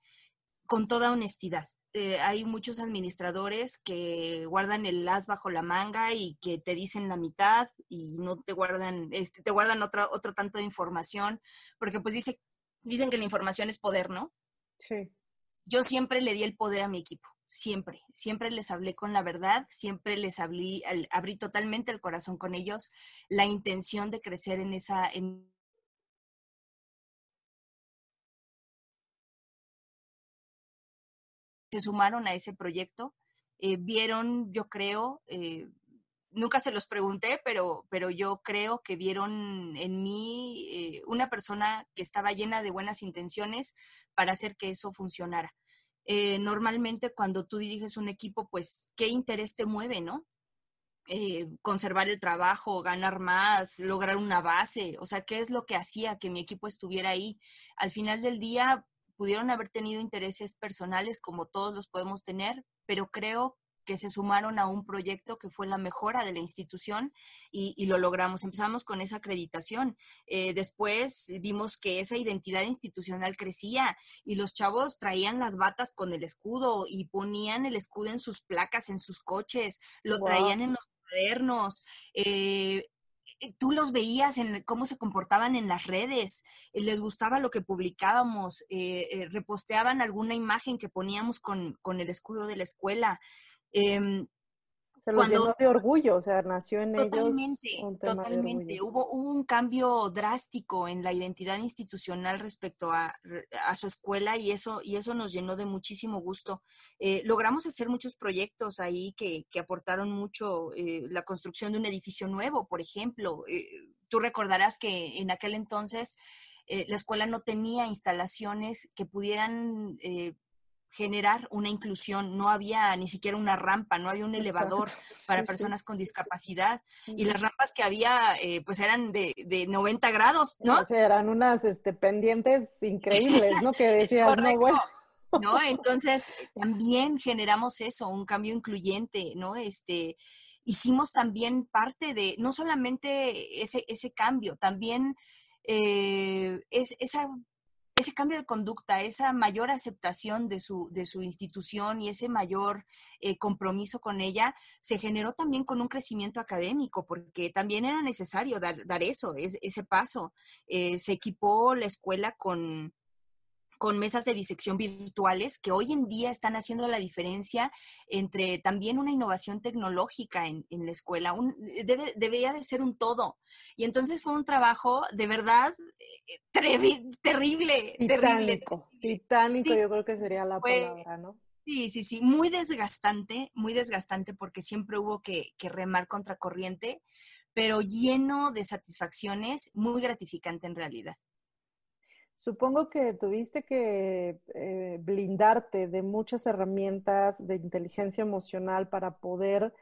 con toda honestidad. Eh, hay muchos administradores que guardan el as bajo la manga y que te dicen la mitad y no te guardan, este, te guardan otro, otro tanto de información, porque pues dice, dicen que la información es poder, ¿no? Sí. Yo siempre le di el poder a mi equipo siempre, siempre les hablé con la verdad, siempre les abrí, abrí totalmente el corazón con ellos, la intención de crecer en esa... se sumaron a ese proyecto, eh, vieron, yo creo, eh, nunca se los pregunté, pero, pero yo creo que vieron en mí eh, una persona que estaba llena de buenas intenciones para hacer que eso funcionara. Eh, normalmente cuando tú diriges un equipo, pues, ¿qué interés te mueve, no? Conservar el trabajo, ganar más, lograr una base, o sea, ¿qué es lo que hacía que mi equipo estuviera ahí? Al final del día pudieron haber tenido intereses personales como todos los podemos tener, pero creo que se sumaron a un proyecto que fue la mejora de la institución y, lo logramos. Empezamos con esa acreditación. Eh, después vimos que esa identidad institucional crecía y los chavos traían las batas con el escudo y ponían el escudo en sus placas, en sus coches, lo traían en los cuadernos. Eh, tú los veías en cómo se comportaban en las redes, les gustaba lo que publicábamos, reposteaban alguna imagen que poníamos con, con, el escudo de la escuela. Em, Se los llenó de orgullo, o sea, nació en ellos un tema totalmente. de Hubo, hubo, un cambio drástico en la identidad institucional respecto a, a, su escuela y eso, y eso nos llenó de muchísimo gusto. Eh, logramos hacer muchos proyectos ahí que, que aportaron mucho, eh, la construcción de un edificio nuevo, por ejemplo. Eh, tú recordarás que en aquel entonces la escuela no tenía instalaciones que pudieran generar una inclusión. No había ni siquiera una rampa, no había un elevador para personas con discapacidad. Y las rampas que había, eh, pues eran de, de, 90 grados, ¿no? O sea, eran unas este, pendientes increíbles, ¿no? Que decías, no, bueno. ¿No? Entonces, también generamos eso, un cambio incluyente, ¿no? Este, hicimos también parte de, no solamente ese, ese cambio, también eh, es, esa ese cambio de conducta, esa mayor aceptación de su, de su institución y ese mayor eh, compromiso con ella, se generó también con un crecimiento académico, porque también era necesario dar, dar eso, ese paso. Eh, se equipó la escuela con, con mesas de disección virtuales que hoy en día están haciendo la diferencia entre también una innovación tecnológica en, la escuela. debe, debería de ser un todo. Y entonces fue un trabajo de verdad eh, terrible, titánico, Titánico, yo creo que sería la palabra, ¿no? Sí, sí, sí, muy desgastante, muy desgastante porque siempre hubo que, que remar contra corriente, pero lleno de satisfacciones, muy gratificante en realidad. Supongo que tuviste que eh, blindarte de muchas herramientas de inteligencia emocional para poder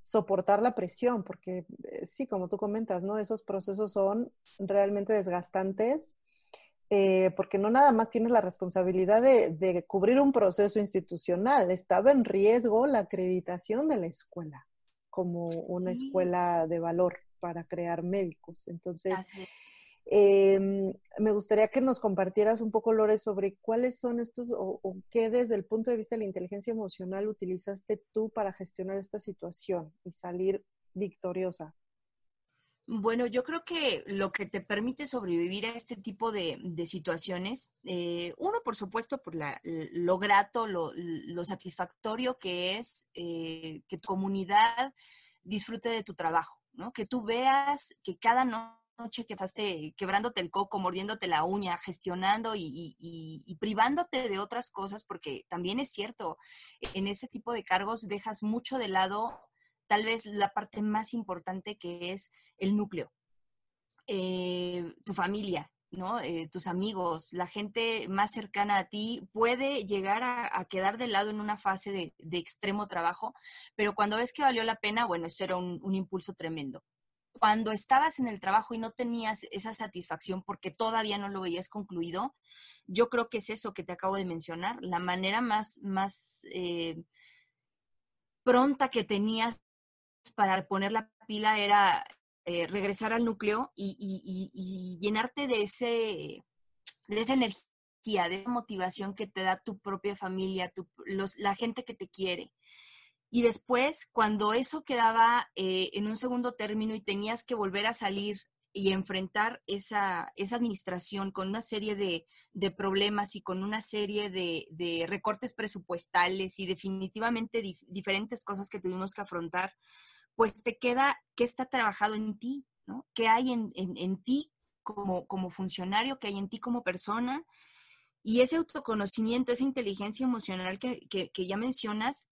soportar la presión, porque eh, sí, como tú comentas, ¿no? Esos procesos son realmente desgastantes, eh, porque no nada más tienes la responsabilidad de, de, cubrir un proceso institucional, estaba en riesgo la acreditación de la escuela como una escuela de valor para crear médicos. Entonces, Em, me gustaría que nos compartieras un poco, Lore, sobre cuáles son estos o, qué desde el punto de vista de la inteligencia emocional utilizaste tú para gestionar esta situación y salir victoriosa. Bueno, yo creo que lo que te permite sobrevivir a este tipo de, situaciones, eh, uno, por supuesto, por la, lo grato, lo, satisfactorio que es eh, que tu comunidad disfrute de tu trabajo, ¿no? Que tú veas que cada noche noche que estás quebrándote el coco, mordiéndote la uña, gestionando y, privándote de otras cosas, porque también es cierto, en ese tipo de cargos dejas mucho de lado tal vez la parte más importante que es el núcleo, eh, tu familia, ¿no? Eh, tus amigos, la gente más cercana a ti puede llegar a, quedar de lado en una fase de, extremo trabajo, pero cuando ves que valió la pena, bueno, eso era un impulso tremendo cuando estabas en el trabajo y no tenías esa satisfacción porque todavía no lo veías concluido, yo creo que es eso que te acabo de mencionar, la manera más, más eh, pronta que tenías para poner la pila era eh, regresar al núcleo y, llenarte de, ese, de esa energía, de motivación que te da tu propia familia, la gente que te quiere. Y después, cuando eso quedaba eh, en un segundo término y tenías que volver a salir y enfrentar esa, esa administración con una serie de, problemas y con una serie de, recortes presupuestales y definitivamente diferentes cosas que tuvimos que afrontar, pues te queda qué está trabajado en ti, ¿no? ¿Qué hay en, ti como, como funcionario, qué hay en ti como persona? Y ese autoconocimiento, esa inteligencia emocional que, que ya mencionas,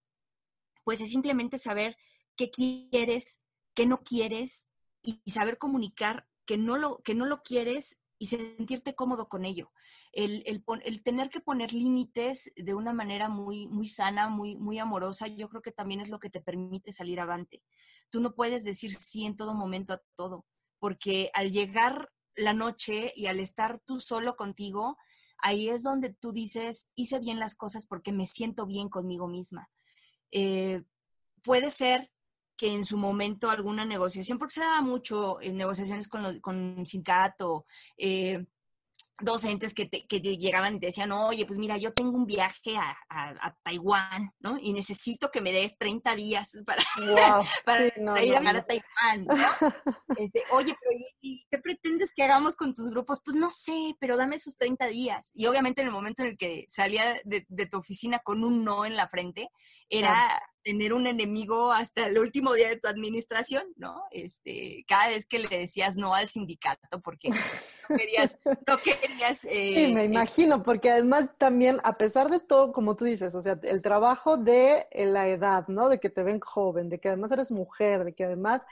pues es simplemente saber qué quieres, qué no quieres y saber comunicar que no lo, que no lo quieres y sentirte cómodo con ello. El, el, tener que poner límites de una manera muy, muy sana, muy, muy amorosa, yo creo que también es lo que te permite salir avante. Tú no puedes decir sí en todo momento a todo, porque al llegar la noche y al estar tú solo contigo, ahí es donde tú dices, hice bien las cosas porque me siento bien conmigo misma. Eh, puede ser que en su momento alguna negociación, porque se daba mucho en negociaciones con, con sindicato, eh, docentes que, que, llegaban y te decían, oye, pues mira, yo tengo un viaje a, a, Taiwán, ¿no? Y necesito que me des 30 días para, para, ir a Taiwán, ¿no? Este, oye, pero ¿y, qué pretendes que hagamos con tus grupos? Pues no sé, pero dame esos 30 días. Y obviamente en el momento en el que salía de, de tu oficina con un no en la frente, era tener un enemigo hasta el último día de tu administración, ¿no? Este, cada vez que le decías no al sindicato, porque no querías, no querías. sí, me eh, imagino, porque además también, a pesar de todo, como tú dices, o sea, el trabajo de la edad, ¿no? De que te ven joven, de que además eres mujer, de que además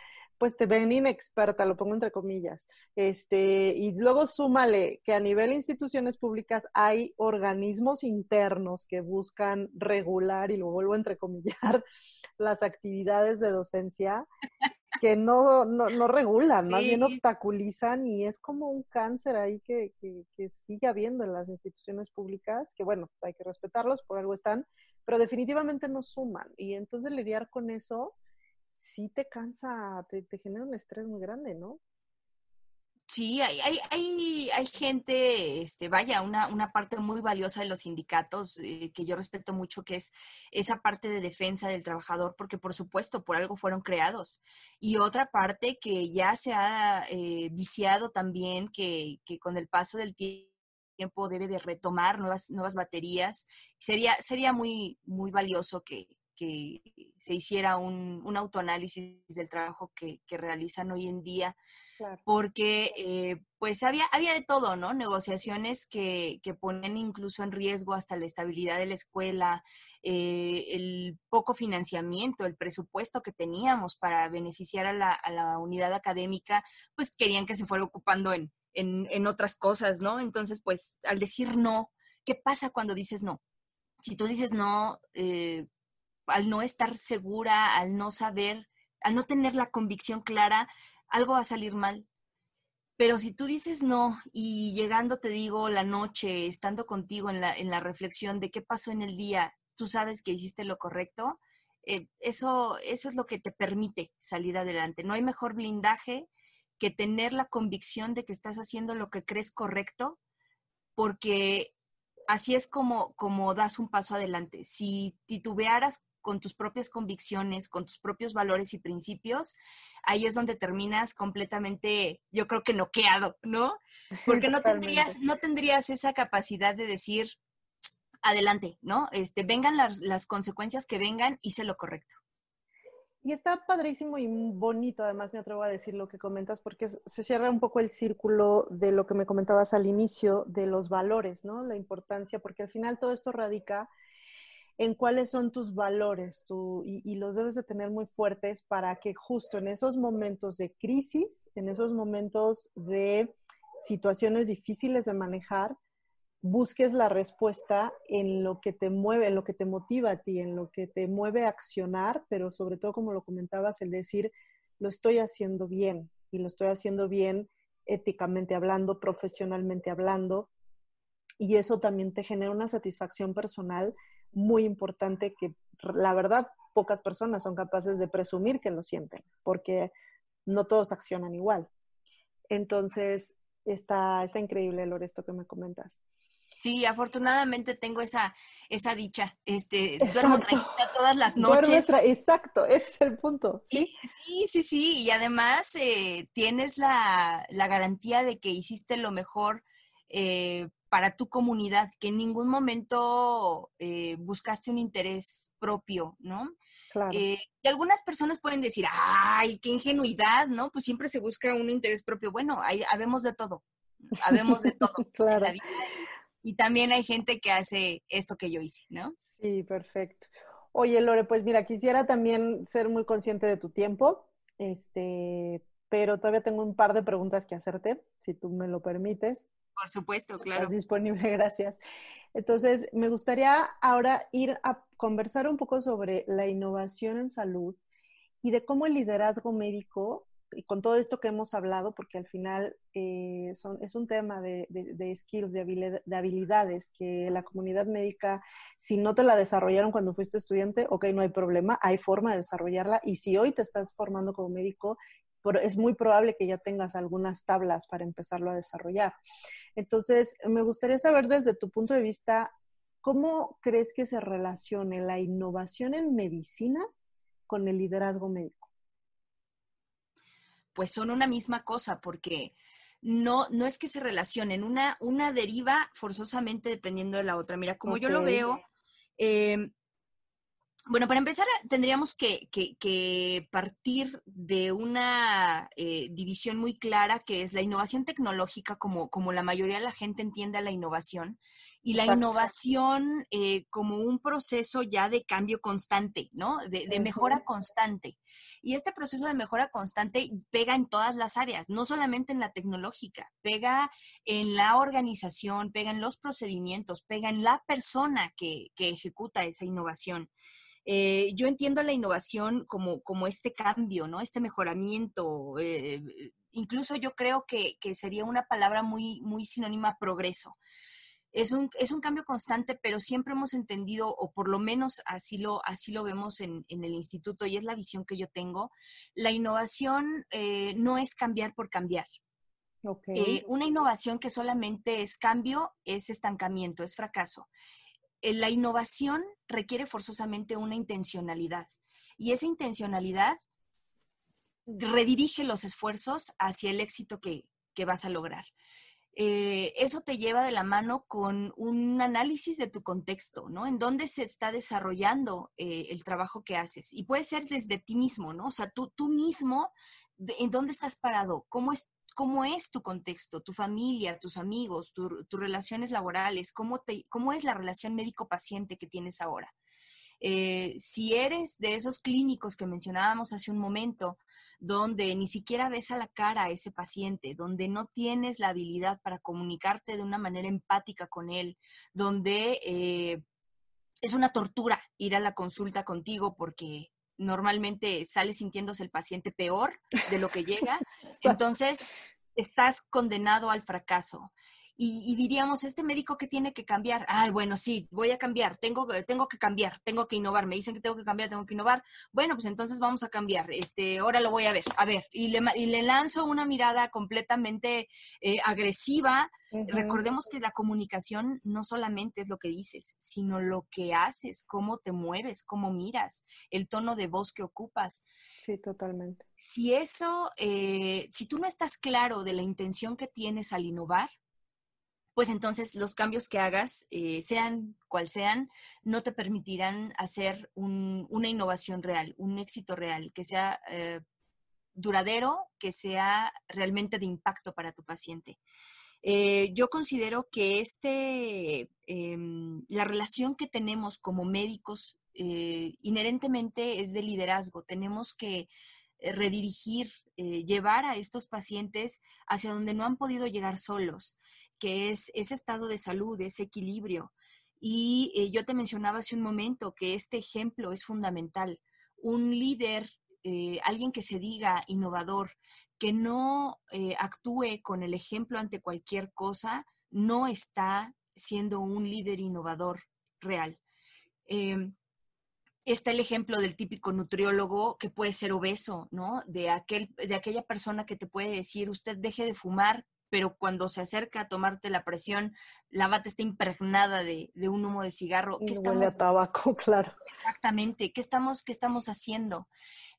pues te ven inexperta, lo pongo entre comillas. Este, y luego súmale que a nivel instituciones públicas hay organismos internos que buscan regular, y lo vuelvo a entrecomillar, las actividades de docencia que no, no, regulan, más bien obstaculizan y es como un cáncer ahí que, que, que sigue habiendo en las instituciones públicas, que bueno, hay que respetarlos, por algo están, pero definitivamente no suman. Y entonces lidiar con eso, sí te cansa, te, genera un estrés muy grande, ¿no? Sí, hay, hay, hay, hay gente, este, vaya, una, una, parte muy valiosa de los sindicatos eh, que yo respeto mucho, que es esa parte de defensa del trabajador, porque por supuesto, por algo fueron creados. Y otra parte que ya se ha eh, viciado también, que, que, con el paso del tiempo debe de retomar nuevas, nuevas baterías. Sería, sería muy, muy valioso que, que se hiciera un, un autoanálisis del trabajo que, que, realizan hoy en día, porque eh, pues había, había de todo, ¿no? Negociaciones que, que ponen incluso en riesgo hasta la estabilidad de la escuela, eh, el poco financiamiento, el presupuesto que teníamos para beneficiar a la, a la unidad académica, pues querían que se fuera ocupando en, en, en otras cosas, ¿no? Entonces, pues al decir no, ¿qué pasa cuando dices no? Si tú dices no, eh, al no estar segura, al no saber, al no tener la convicción clara, algo va a salir mal. Pero si tú dices no y llegando te digo la noche, estando contigo en la, en la reflexión de qué pasó en el día, tú sabes que hiciste lo correcto, eh, eso, eso es lo que te permite salir adelante. No hay mejor blindaje que tener la convicción de que estás haciendo lo que crees correcto, porque así es como, como das un paso adelante. Si titubearas con tus propias convicciones, con tus propios valores y principios, ahí es donde terminas completamente, yo creo que noqueado, ¿no? Porque no tendrías, no tendrías esa capacidad de decir, adelante, ¿no? Este, vengan las, las consecuencias que vengan, hice lo correcto. Y está padrísimo y bonito, además me atrevo a decir lo que comentas, porque se cierra un poco el círculo de lo que me comentabas al inicio, de los valores, ¿no? La importancia, porque al final todo esto radica en cuáles son tus valores tú, y, los debes de tener muy fuertes para que justo en esos momentos de crisis, en esos momentos de situaciones difíciles de manejar, busques la respuesta en lo que te mueve, en lo que te motiva a ti, en lo que te mueve a accionar, pero sobre todo, como lo comentabas, el decir, lo estoy haciendo bien y lo estoy haciendo bien éticamente hablando, profesionalmente hablando, y eso también te genera una satisfacción personal muy importante que la verdad pocas personas son capaces de presumir que lo sienten, porque no todos accionan igual. Entonces, está, está increíble, Lore, esto que me comentas. Sí, afortunadamente tengo esa, esa dicha. Este, duermo tranquila todas las noches. exacto, ese es el punto. ¿sí? Sí, sí, sí. Y además eh, tienes la, la, garantía de que hiciste lo mejor eh, para tu comunidad, que en ningún momento eh, buscaste un interés propio, ¿no? Claro. Eh, y algunas personas pueden decir, ay, qué ingenuidad, ¿no? Pues siempre se busca un interés propio. Bueno, hay, habemos de todo, habemos de todo. claro. y, también hay gente que hace esto que yo hice, ¿no? Sí, perfecto. Oye, Lore, pues mira, quisiera también ser muy consciente de tu tiempo, este, pero todavía tengo un par de preguntas que hacerte, si tú me lo permites. Por supuesto, claro. Estás disponible, gracias. Entonces, me gustaría ahora ir a conversar un poco sobre la innovación en salud y de cómo el liderazgo médico, y con todo esto que hemos hablado, porque al final eh, son, es un tema de, de, skills, de, de, habilidades que la comunidad médica, si no te la desarrollaron cuando fuiste estudiante, ok, no hay problema, hay forma de desarrollarla. Y si hoy te estás formando como médico, es muy probable que ya tengas algunas tablas para empezarlo a desarrollar. Entonces, me gustaría saber desde tu punto de vista, ¿cómo crees que se relacione la innovación en medicina con el liderazgo médico? Pues son una misma cosa, porque no, no es que se relacionen, una, una deriva forzosamente dependiendo de la otra. Mira, como yo lo veo, em, Bueno, para empezar, tendríamos que, partir de una eh, división muy clara que es la innovación tecnológica, como, como la mayoría de la gente entiende la innovación, y la innovación eh, como un proceso ya de cambio constante, ¿no? De, mejora constante. Y este proceso de mejora constante pega en todas las áreas, no solamente en la tecnológica, pega en la organización, pega en los procedimientos, pega en la persona que, ejecuta esa innovación. Eh, yo entiendo la innovación como, como este cambio, ¿no? Este mejoramiento. Eh, incluso yo creo que, que, sería una palabra muy, muy sinónima a progreso es un, es un cambio constante, pero siempre hemos entendido, o por lo menos así lo, así lo vemos en, en el instituto y es la visión que yo tengo, la innovación eh, no es cambiar por cambiar. Eh, una innovación que solamente es cambio es estancamiento, es fracaso. Eh, la innovación requiere forzosamente una intencionalidad y esa intencionalidad redirige los esfuerzos hacia el éxito que, que vas a lograr. Eh, eso te lleva de la mano con un análisis de tu contexto, ¿no? En dónde se está desarrollando eh, el trabajo que haces. Y puede ser desde ti mismo, ¿no? O sea, tú, tú mismo, ¿en dónde estás parado? ¿Cómo es, cómo es tu contexto, tu familia, tus amigos, tus relaciones laborales? ¿Cómo, te, ¿Cómo es la relación médico-paciente que tienes ahora? Eh, si eres de esos clínicos que mencionábamos hace un momento, donde ni siquiera ves a la cara a ese paciente, donde no tienes la habilidad para comunicarte de una manera empática con él, donde eh, es una tortura ir a la consulta contigo porque normalmente sale sintiéndose el paciente peor de lo que llega, entonces estás condenado al fracaso y, diríamos, este médico que tiene que cambiar, ah, bueno, sí, voy a cambiar, tengo, tengo que cambiar, tengo que innovar, me dicen que tengo que cambiar, tengo que innovar, bueno, pues entonces vamos a cambiar, este, ahora lo voy a ver, a ver, y le, y le lanzo una mirada completamente eh, agresiva. Recordemos que la comunicación no solamente es lo que dices, sino lo que haces, cómo te mueves, cómo miras, el tono de voz que ocupas. Sí, totalmente. Si eso, eh, si tú no estás claro de la intención que tienes al innovar, pues entonces los cambios que hagas, eh, sean cual sean, no te permitirán hacer una innovación real, un éxito real, que sea eh, duradero, que sea realmente de impacto para tu paciente. Eh, yo considero que este, em, la relación que tenemos como médicos inherentemente es de liderazgo. Tenemos que redirigir, llevar a estos pacientes hacia donde no han podido llegar solos que es ese estado de salud, ese equilibrio. Y eh, yo te mencionaba hace un momento que este ejemplo es fundamental. Un líder, eh, alguien que se diga innovador, que no eh, actúe con el ejemplo ante cualquier cosa, no está siendo un líder innovador real. Em, está el ejemplo del típico nutriólogo que puede ser obeso, ¿no? De, aquel, de aquella persona que te puede decir, usted deje de fumar pero cuando se acerca a tomarte la presión, la bata está impregnada de, un humo de cigarro. ¿Qué estamos, huele a tabaco, claro. Exactamente. ¿Qué estamos, ¿Qué estamos haciendo?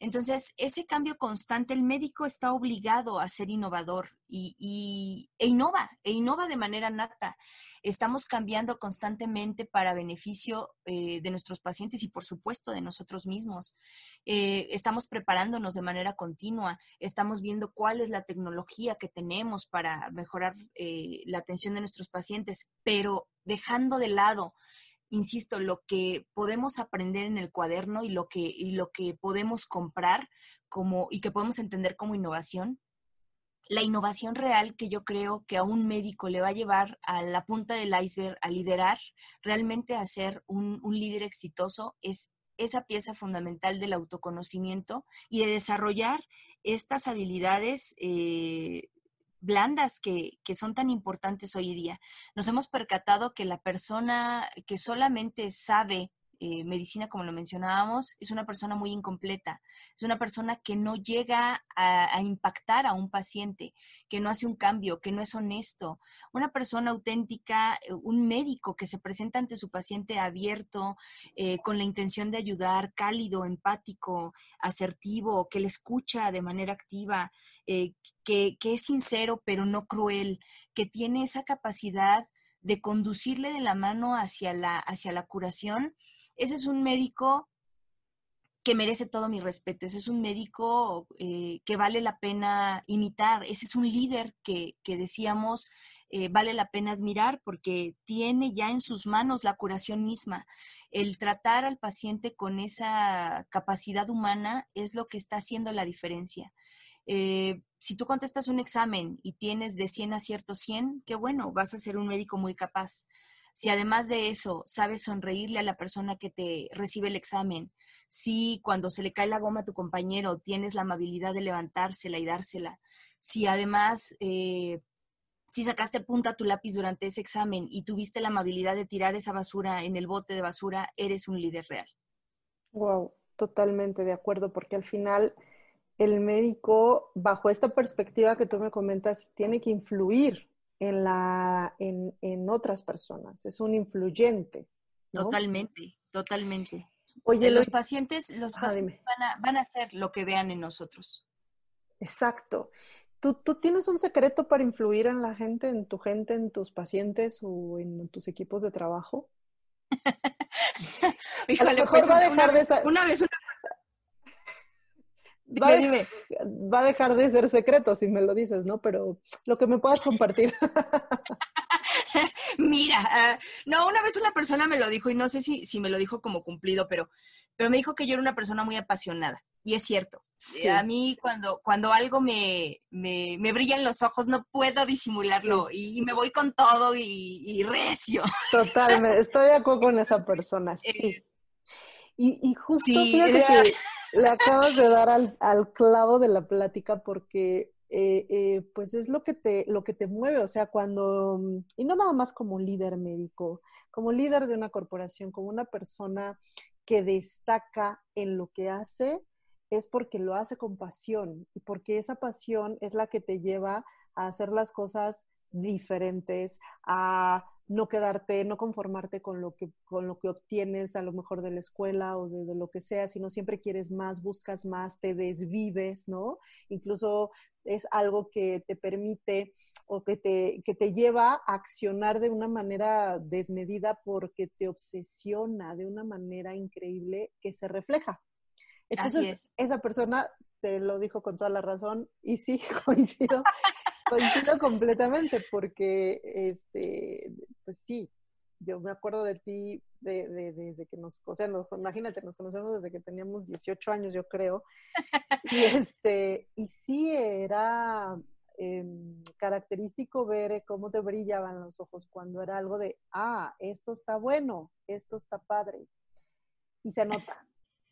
Entonces, ese cambio constante, el médico está obligado a ser innovador y, e innova, e innova de manera nata. Estamos cambiando constantemente para beneficio eh, de nuestros pacientes y, por supuesto, de nosotros mismos. Eh, estamos preparándonos de manera continua, estamos viendo cuál es la tecnología que tenemos para mejorar eh, la atención de nuestros pacientes, pero dejando de lado insisto, lo que podemos aprender en el cuaderno y lo que, y lo que podemos comprar como, y que podemos entender como innovación, la innovación real que yo creo que a un médico le va a llevar a la punta del iceberg a liderar, realmente a ser un, líder exitoso, es esa pieza fundamental del autoconocimiento y de desarrollar estas habilidades eh, blandas que, que, son tan importantes hoy día. Nos hemos percatado que la persona que solamente sabe eh, medicina, como lo mencionábamos, es una persona muy incompleta, es una persona que no llega a, impactar a un paciente, que no hace un cambio, que no es honesto, una persona auténtica, eh, un médico que se presenta ante su paciente abierto, eh, con la intención de ayudar, cálido, empático, asertivo, que le escucha de manera activa, que, que es sincero pero no cruel, que tiene esa capacidad de conducirle de la mano hacia la, hacia la curación ese es un médico que merece todo mi respeto. Ese es un médico eh, que vale la pena imitar. Ese es un líder que, decíamos eh, vale la pena admirar porque tiene ya en sus manos la curación misma. El tratar al paciente con esa capacidad humana es lo que está haciendo la diferencia. Eh, si tú contestas un examen y tienes de 100 aciertos 100, qué bueno, vas a ser un médico muy capaz. Si además de eso sabes sonreírle a la persona que te recibe el examen, si cuando se le cae la goma a tu compañero tienes la amabilidad de levantársela y dársela, si además eh, si sacaste punta a tu lápiz durante ese examen y tuviste la amabilidad de tirar esa basura en el bote de basura, eres un líder real. Wow, totalmente de acuerdo, porque al final el médico, bajo esta perspectiva que tú me comentas, tiene que influir en, la, otras personas, es un influyente. Totalmente, totalmente. Oye, los pacientes, los pacientes van, a, van a hacer lo que vean en nosotros. Exacto. ¿Tú, ¿Tú, tienes un secreto para influir en la gente, en tu gente, en tus pacientes o en tus equipos de trabajo? Híjole, pues, una, vez, una vez una va, va a dejar de ser secreto si me lo dices, ¿no? Pero lo que me puedas compartir. Mira, ah, no, una vez una persona me lo dijo y no sé si, si me lo dijo como cumplido, pero, pero me dijo que yo era una persona muy apasionada. Y es cierto. A mí cuando, cuando algo me, me, me brilla en los ojos no puedo disimularlo y, me voy con todo y, recio. Totalmente, estoy de acuerdo con esa persona. Sí. Eh, y, y justo fíjate que le acabas de dar al, al, clavo de la plática porque eh, eh, pues es lo que, te, lo que te mueve, o sea, cuando, mm, y no nada más como líder médico, como líder de una corporación, como una persona que destaca en lo que hace, es porque lo hace con pasión y porque esa pasión es la que te lleva a hacer las cosas diferentes, a no quedarte, no conformarte con lo que, con lo que obtienes a lo mejor de la escuela o de, lo que sea, sino siempre quieres más, buscas más, te desvives, ¿no? Incluso es algo que te permite o que te, que te lleva a accionar de una manera desmedida porque te obsesiona de una manera increíble que se refleja. Entonces, esa persona te lo dijo con toda la razón y sí, coincido Coincido completamente porque, este, pues sí, yo me acuerdo de ti desde que nos, o sea, imagínate, nos conocemos desde que teníamos 18 años, yo creo. Y, este, y sí era em, característico ver cómo te brillaban los ojos cuando era algo de, ah, esto está bueno, esto está padre. Y se nota,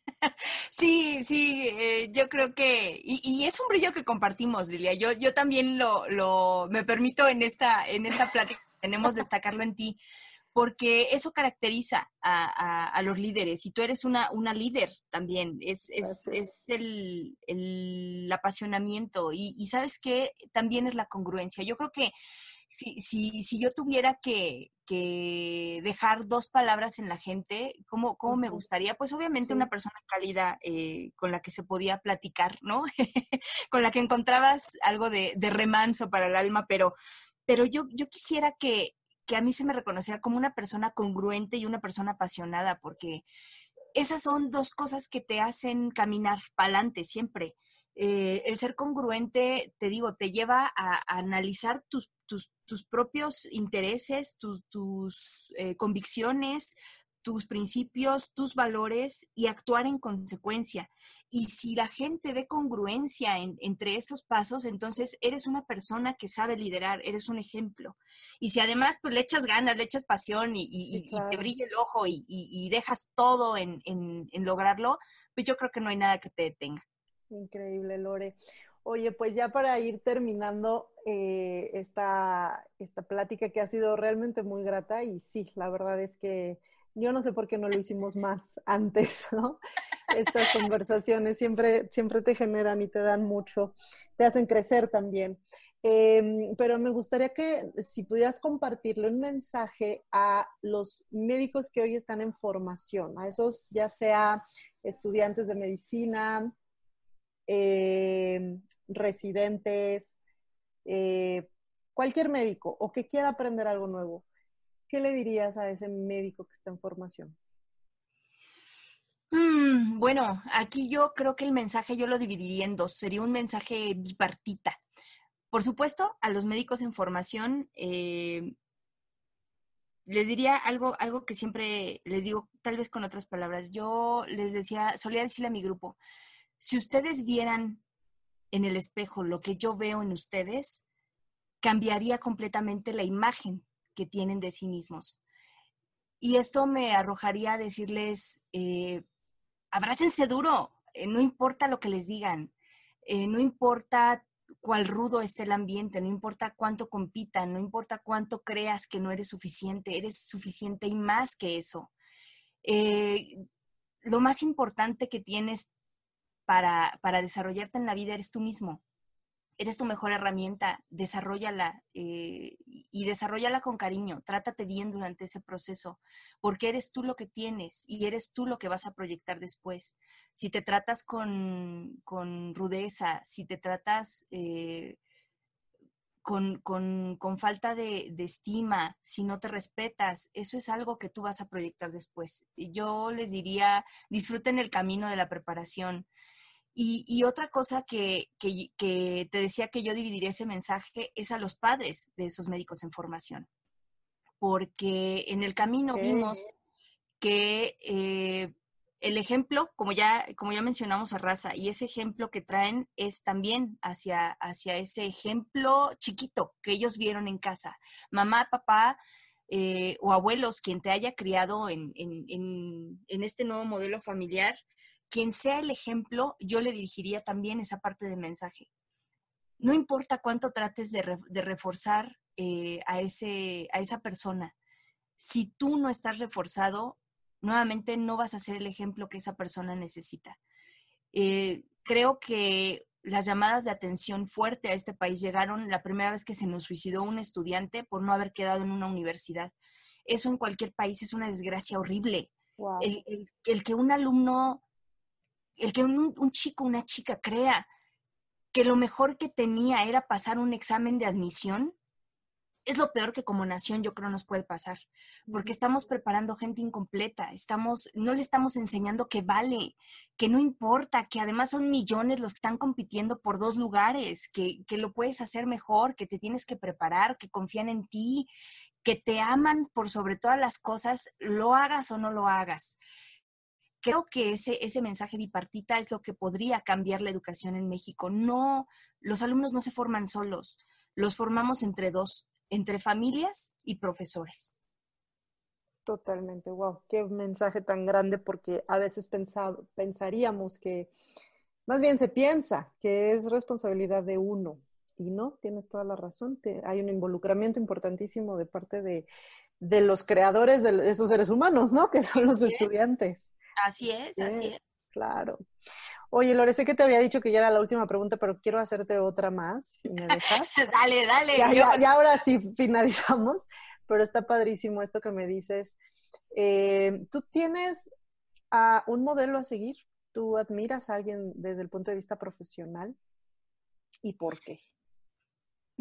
Sí, sí, eh, yo creo que, y, es un brillo que compartimos, Lilia. Yo, yo también lo, lo, me permito en esta, en esta plática, tenemos destacarlo en ti, porque eso caracteriza a, los líderes y tú eres una, una líder también, es, es, es el, el, apasionamiento y, y sabes que también es la congruencia. Yo creo que si, si, si yo tuviera que, dejar dos palabras en la gente, ¿cómo, cómo me gustaría? Pues obviamente una persona cálida eh, con la que se podía platicar, ¿no? con la que encontrabas algo de, remanso para el alma, pero, pero yo, yo quisiera que, que a mí se me reconociera como una persona congruente y una persona apasionada, porque esas son dos cosas que te hacen caminar para adelante siempre. Eh, el ser congruente, te digo, te lleva a, analizar tus, tus, tus, propios intereses, tus, eh, convicciones, tus principios, tus valores y actuar en consecuencia. Y si la gente ve congruencia entre esos pasos, entonces eres una persona que sabe liderar, eres un ejemplo. Y si además pues le echas ganas, le echas pasión y, te brilla el ojo y, dejas todo en, en lograrlo, pues yo creo que no hay nada que te detenga. Increíble, Lore. Oye, pues ya para ir terminando eh, esta, esta plática que ha sido realmente muy grata y sí, la verdad es que yo no sé por qué no lo hicimos más antes, ¿no? Estas conversaciones siempre, siempre te generan y te dan mucho, te hacen crecer también. Em, pero me gustaría que si pudieras compartirle un mensaje a los médicos que hoy están en formación, a esos ya sea estudiantes de medicina, eh, residentes, eh, cualquier médico o que quiera aprender algo nuevo, ¿qué le dirías a ese médico que está en formación? Mm, bueno, aquí yo creo que el mensaje yo lo dividiría en dos. Sería un mensaje bipartita. Por supuesto, a los médicos en formación eh, les diría algo, algo que siempre les digo, tal vez con otras palabras. Yo les decía, solía decirle a mi grupo, si ustedes vieran en el espejo lo que yo veo en ustedes, cambiaría completamente la imagen que tienen de sí mismos. Y esto me arrojaría a decirles, eh, duro, eh, no importa lo que les digan, eh, no importa cuál rudo esté el ambiente, no importa cuánto compitan, no importa cuánto creas que no eres suficiente, eres suficiente y más que eso. Eh, lo más importante que tienes para, desarrollarte en la vida eres tú mismo eres tu mejor herramienta, desarrollala eh, y desarrollala con cariño, trátate bien durante ese proceso, porque eres tú lo que tienes y eres tú lo que vas a proyectar después. Si te tratas con, rudeza, si te tratas eh, con, falta de, de, estima, si no te respetas, eso es algo que tú vas a proyectar después. Yo les diría, disfruten el camino de la preparación. Y, otra cosa que, te decía que yo dividiría ese mensaje es a los padres de esos médicos en formación, porque en el camino vimos que eh, el ejemplo, como ya, como ya mencionamos a Raza, y ese ejemplo que traen es también hacia, hacia ese ejemplo chiquito que ellos vieron en casa. Mamá, papá, eh, o abuelos, quien te haya criado en, en, este nuevo modelo familiar, quien sea el ejemplo, yo le dirigiría también esa parte del mensaje. No importa cuánto trates de, reforzar eh, a, ese, a esa persona, si tú no estás reforzado, nuevamente no vas a ser el ejemplo que esa persona necesita. Eh, creo que las llamadas de atención fuerte a este país llegaron la primera vez que se nos suicidó un estudiante por no haber quedado en una universidad. Eso en cualquier país es una desgracia horrible. el, que un alumno el que un, chico, una chica crea que lo mejor que tenía era pasar un examen de admisión, es lo peor que como nación yo creo nos puede pasar, porque estamos preparando gente incompleta, estamos, no le estamos enseñando que vale, que no importa, que además son millones los que están compitiendo por dos lugares, que, que lo puedes hacer mejor, que te tienes que preparar, que confían en ti, que te aman por sobre todas las cosas, lo hagas o no lo hagas creo que ese, ese mensaje bipartita es lo que podría cambiar la educación en México. No, los alumnos no se forman solos, los formamos entre dos, entre familias y profesores. Totalmente, wow, qué mensaje tan grande porque a veces pensaríamos que, más bien se piensa que es responsabilidad de uno y no, tienes toda la razón, hay un involucramiento importantísimo de parte de, los creadores de esos seres humanos, ¿no? Que son los estudiantes. Así es, así es. Claro. Oye, Lore, sé que te había dicho que ya era la última pregunta, pero quiero hacerte otra más, si me dejas. dale, dale. Ya, ahora sí finalizamos, pero está padrísimo esto que me dices. Eh, ¿Tú tienes a un modelo a seguir? ¿Tú admiras a alguien desde el punto de vista profesional? ¿Y por qué?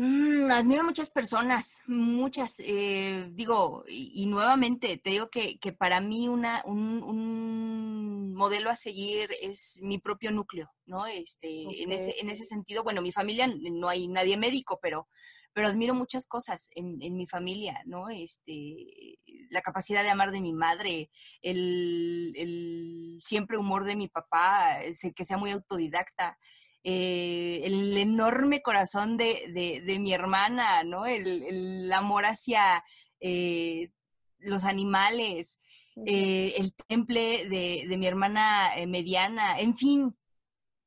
Mm, admiro muchas personas, muchas, eh, digo, y, nuevamente te digo que, para mí una, un, modelo a seguir es mi propio núcleo, ¿no? Este, en, ese, en ese sentido, bueno, mi familia no hay nadie médico, pero, pero admiro muchas cosas en, mi familia, ¿no? Este, la capacidad de amar de mi madre, el, el siempre humor de mi papá, que sea muy autodidacta. Eh, el enorme corazón de, mi hermana, ¿no? El, amor hacia eh, los animales, eh, el temple de, mi hermana mediana, en fin,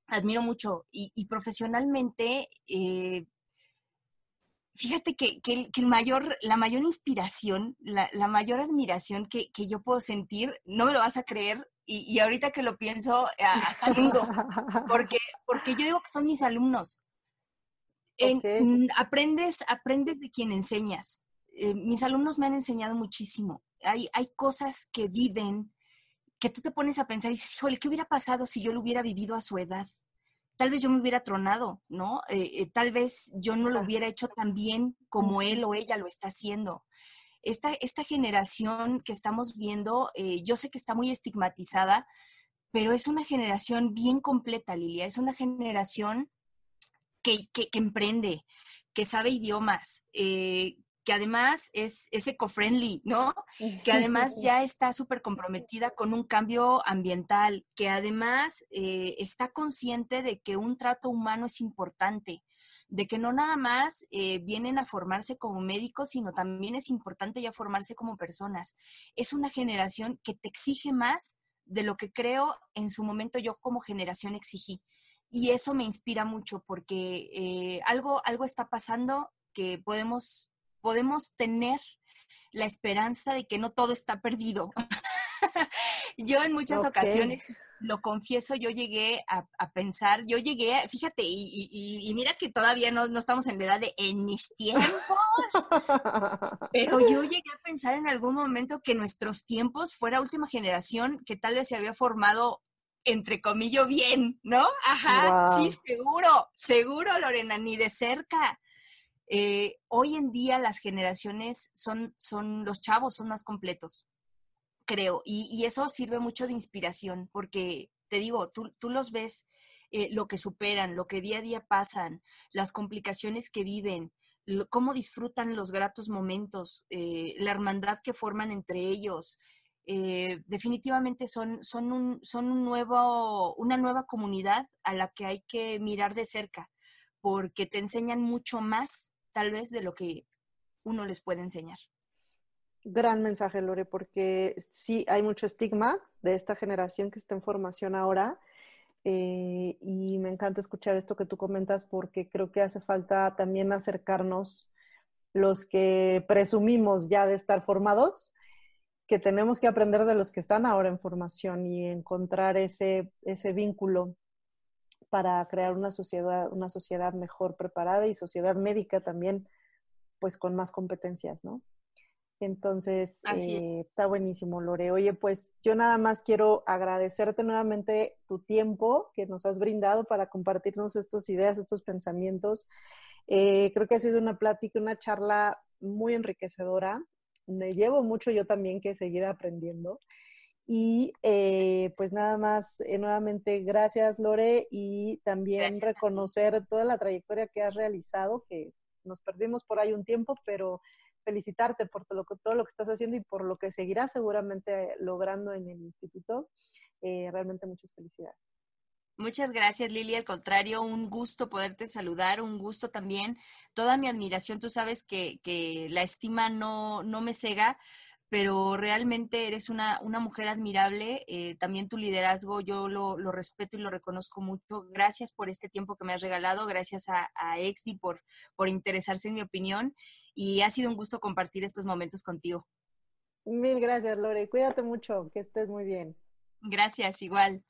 admiro mucho. Y, profesionalmente, fíjate que, el, mayor, la mayor inspiración, la, mayor admiración que, que, yo puedo sentir, no me lo vas a creer, y, ahorita que lo pienso, eh, hasta nudo, porque, porque yo digo que son mis alumnos. Aprendes, aprendes de quien enseñas. Eh, mis alumnos me han enseñado muchísimo. Hay, hay cosas que viven que tú te pones a pensar y dices, híjole, ¿qué hubiera pasado si yo lo hubiera vivido a su edad? Tal vez yo me hubiera tronado, ¿no? Eh, tal vez yo no lo hubiera hecho tan bien como él o ella lo está haciendo esta, esta generación que estamos viendo, eh, yo sé que está muy estigmatizada, pero es una generación bien completa, Lilia, es una generación que, que, emprende, que sabe idiomas, eh, que además es, es eco-friendly, ¿no? Que además ya está súper comprometida con un cambio ambiental, que además eh, está consciente de que un trato humano es importante, de que no nada más eh, vienen a formarse como médicos, sino también es importante ya formarse como personas. Es una generación que te exige más de lo que creo en su momento yo como generación exigí. Y eso me inspira mucho porque eh, algo, algo está pasando que podemos podemos tener la esperanza de que no todo está perdido. yo en muchas ocasiones, lo confieso, yo llegué a, pensar, yo llegué, fíjate, y, mira que todavía no, no, estamos en la edad de en mis tiempos, pero yo llegué a pensar en algún momento que nuestros tiempos fuera última generación que tal vez se había formado entre comillas bien, ¿no? Ajá, sí, seguro, seguro, Lorena, ni de cerca. Eh, hoy en día las generaciones son, son, los chavos son más completos, creo, y, eso sirve mucho de inspiración, porque te digo, tú, tú los ves, eh, lo que superan, lo que día a día pasan, las complicaciones que viven, cómo disfrutan los gratos momentos, eh, la hermandad que forman entre ellos. definitivamente son, son, un, son un nuevo, una nueva comunidad a la que hay que mirar de cerca, porque te enseñan mucho más tal vez de lo que uno les puede enseñar. Gran mensaje, Lore, porque sí hay mucho estigma de esta generación que está en formación ahora. Eh, y me encanta escuchar esto que tú comentas porque creo que hace falta también acercarnos los que presumimos ya de estar formados, que tenemos que aprender de los que están ahora en formación y encontrar ese, ese vínculo para crear una sociedad, una sociedad mejor preparada y sociedad médica también, pues con más competencias, ¿no? Entonces, eh, está buenísimo, Lore. Oye, pues yo nada más quiero agradecerte nuevamente tu tiempo que nos has brindado para compartirnos estas ideas, estos pensamientos. Eh, creo que ha sido una plática, una charla muy enriquecedora. Me llevo mucho yo también que seguir aprendiendo. Y eh, pues nada más, eh, nuevamente, gracias Lore y también reconocer toda la trayectoria que has realizado, que nos perdimos por ahí un tiempo, pero felicitarte por todo lo, que, todo lo que estás haciendo y por lo que seguirás seguramente logrando en el instituto. Eh, realmente muchas felicidades. Muchas gracias, Lili. Al contrario, un gusto poderte saludar, un gusto también. Toda mi admiración, tú sabes que, que la estima no, no me cega, pero realmente eres una, una mujer admirable. Eh, también tu liderazgo yo lo, lo, respeto y lo reconozco mucho. Gracias por este tiempo que me has regalado, gracias a, a Exdi por, por interesarse en mi opinión y ha sido un gusto compartir estos momentos contigo. Mil gracias, Lore. Cuídate mucho, que estés muy bien. Gracias, igual.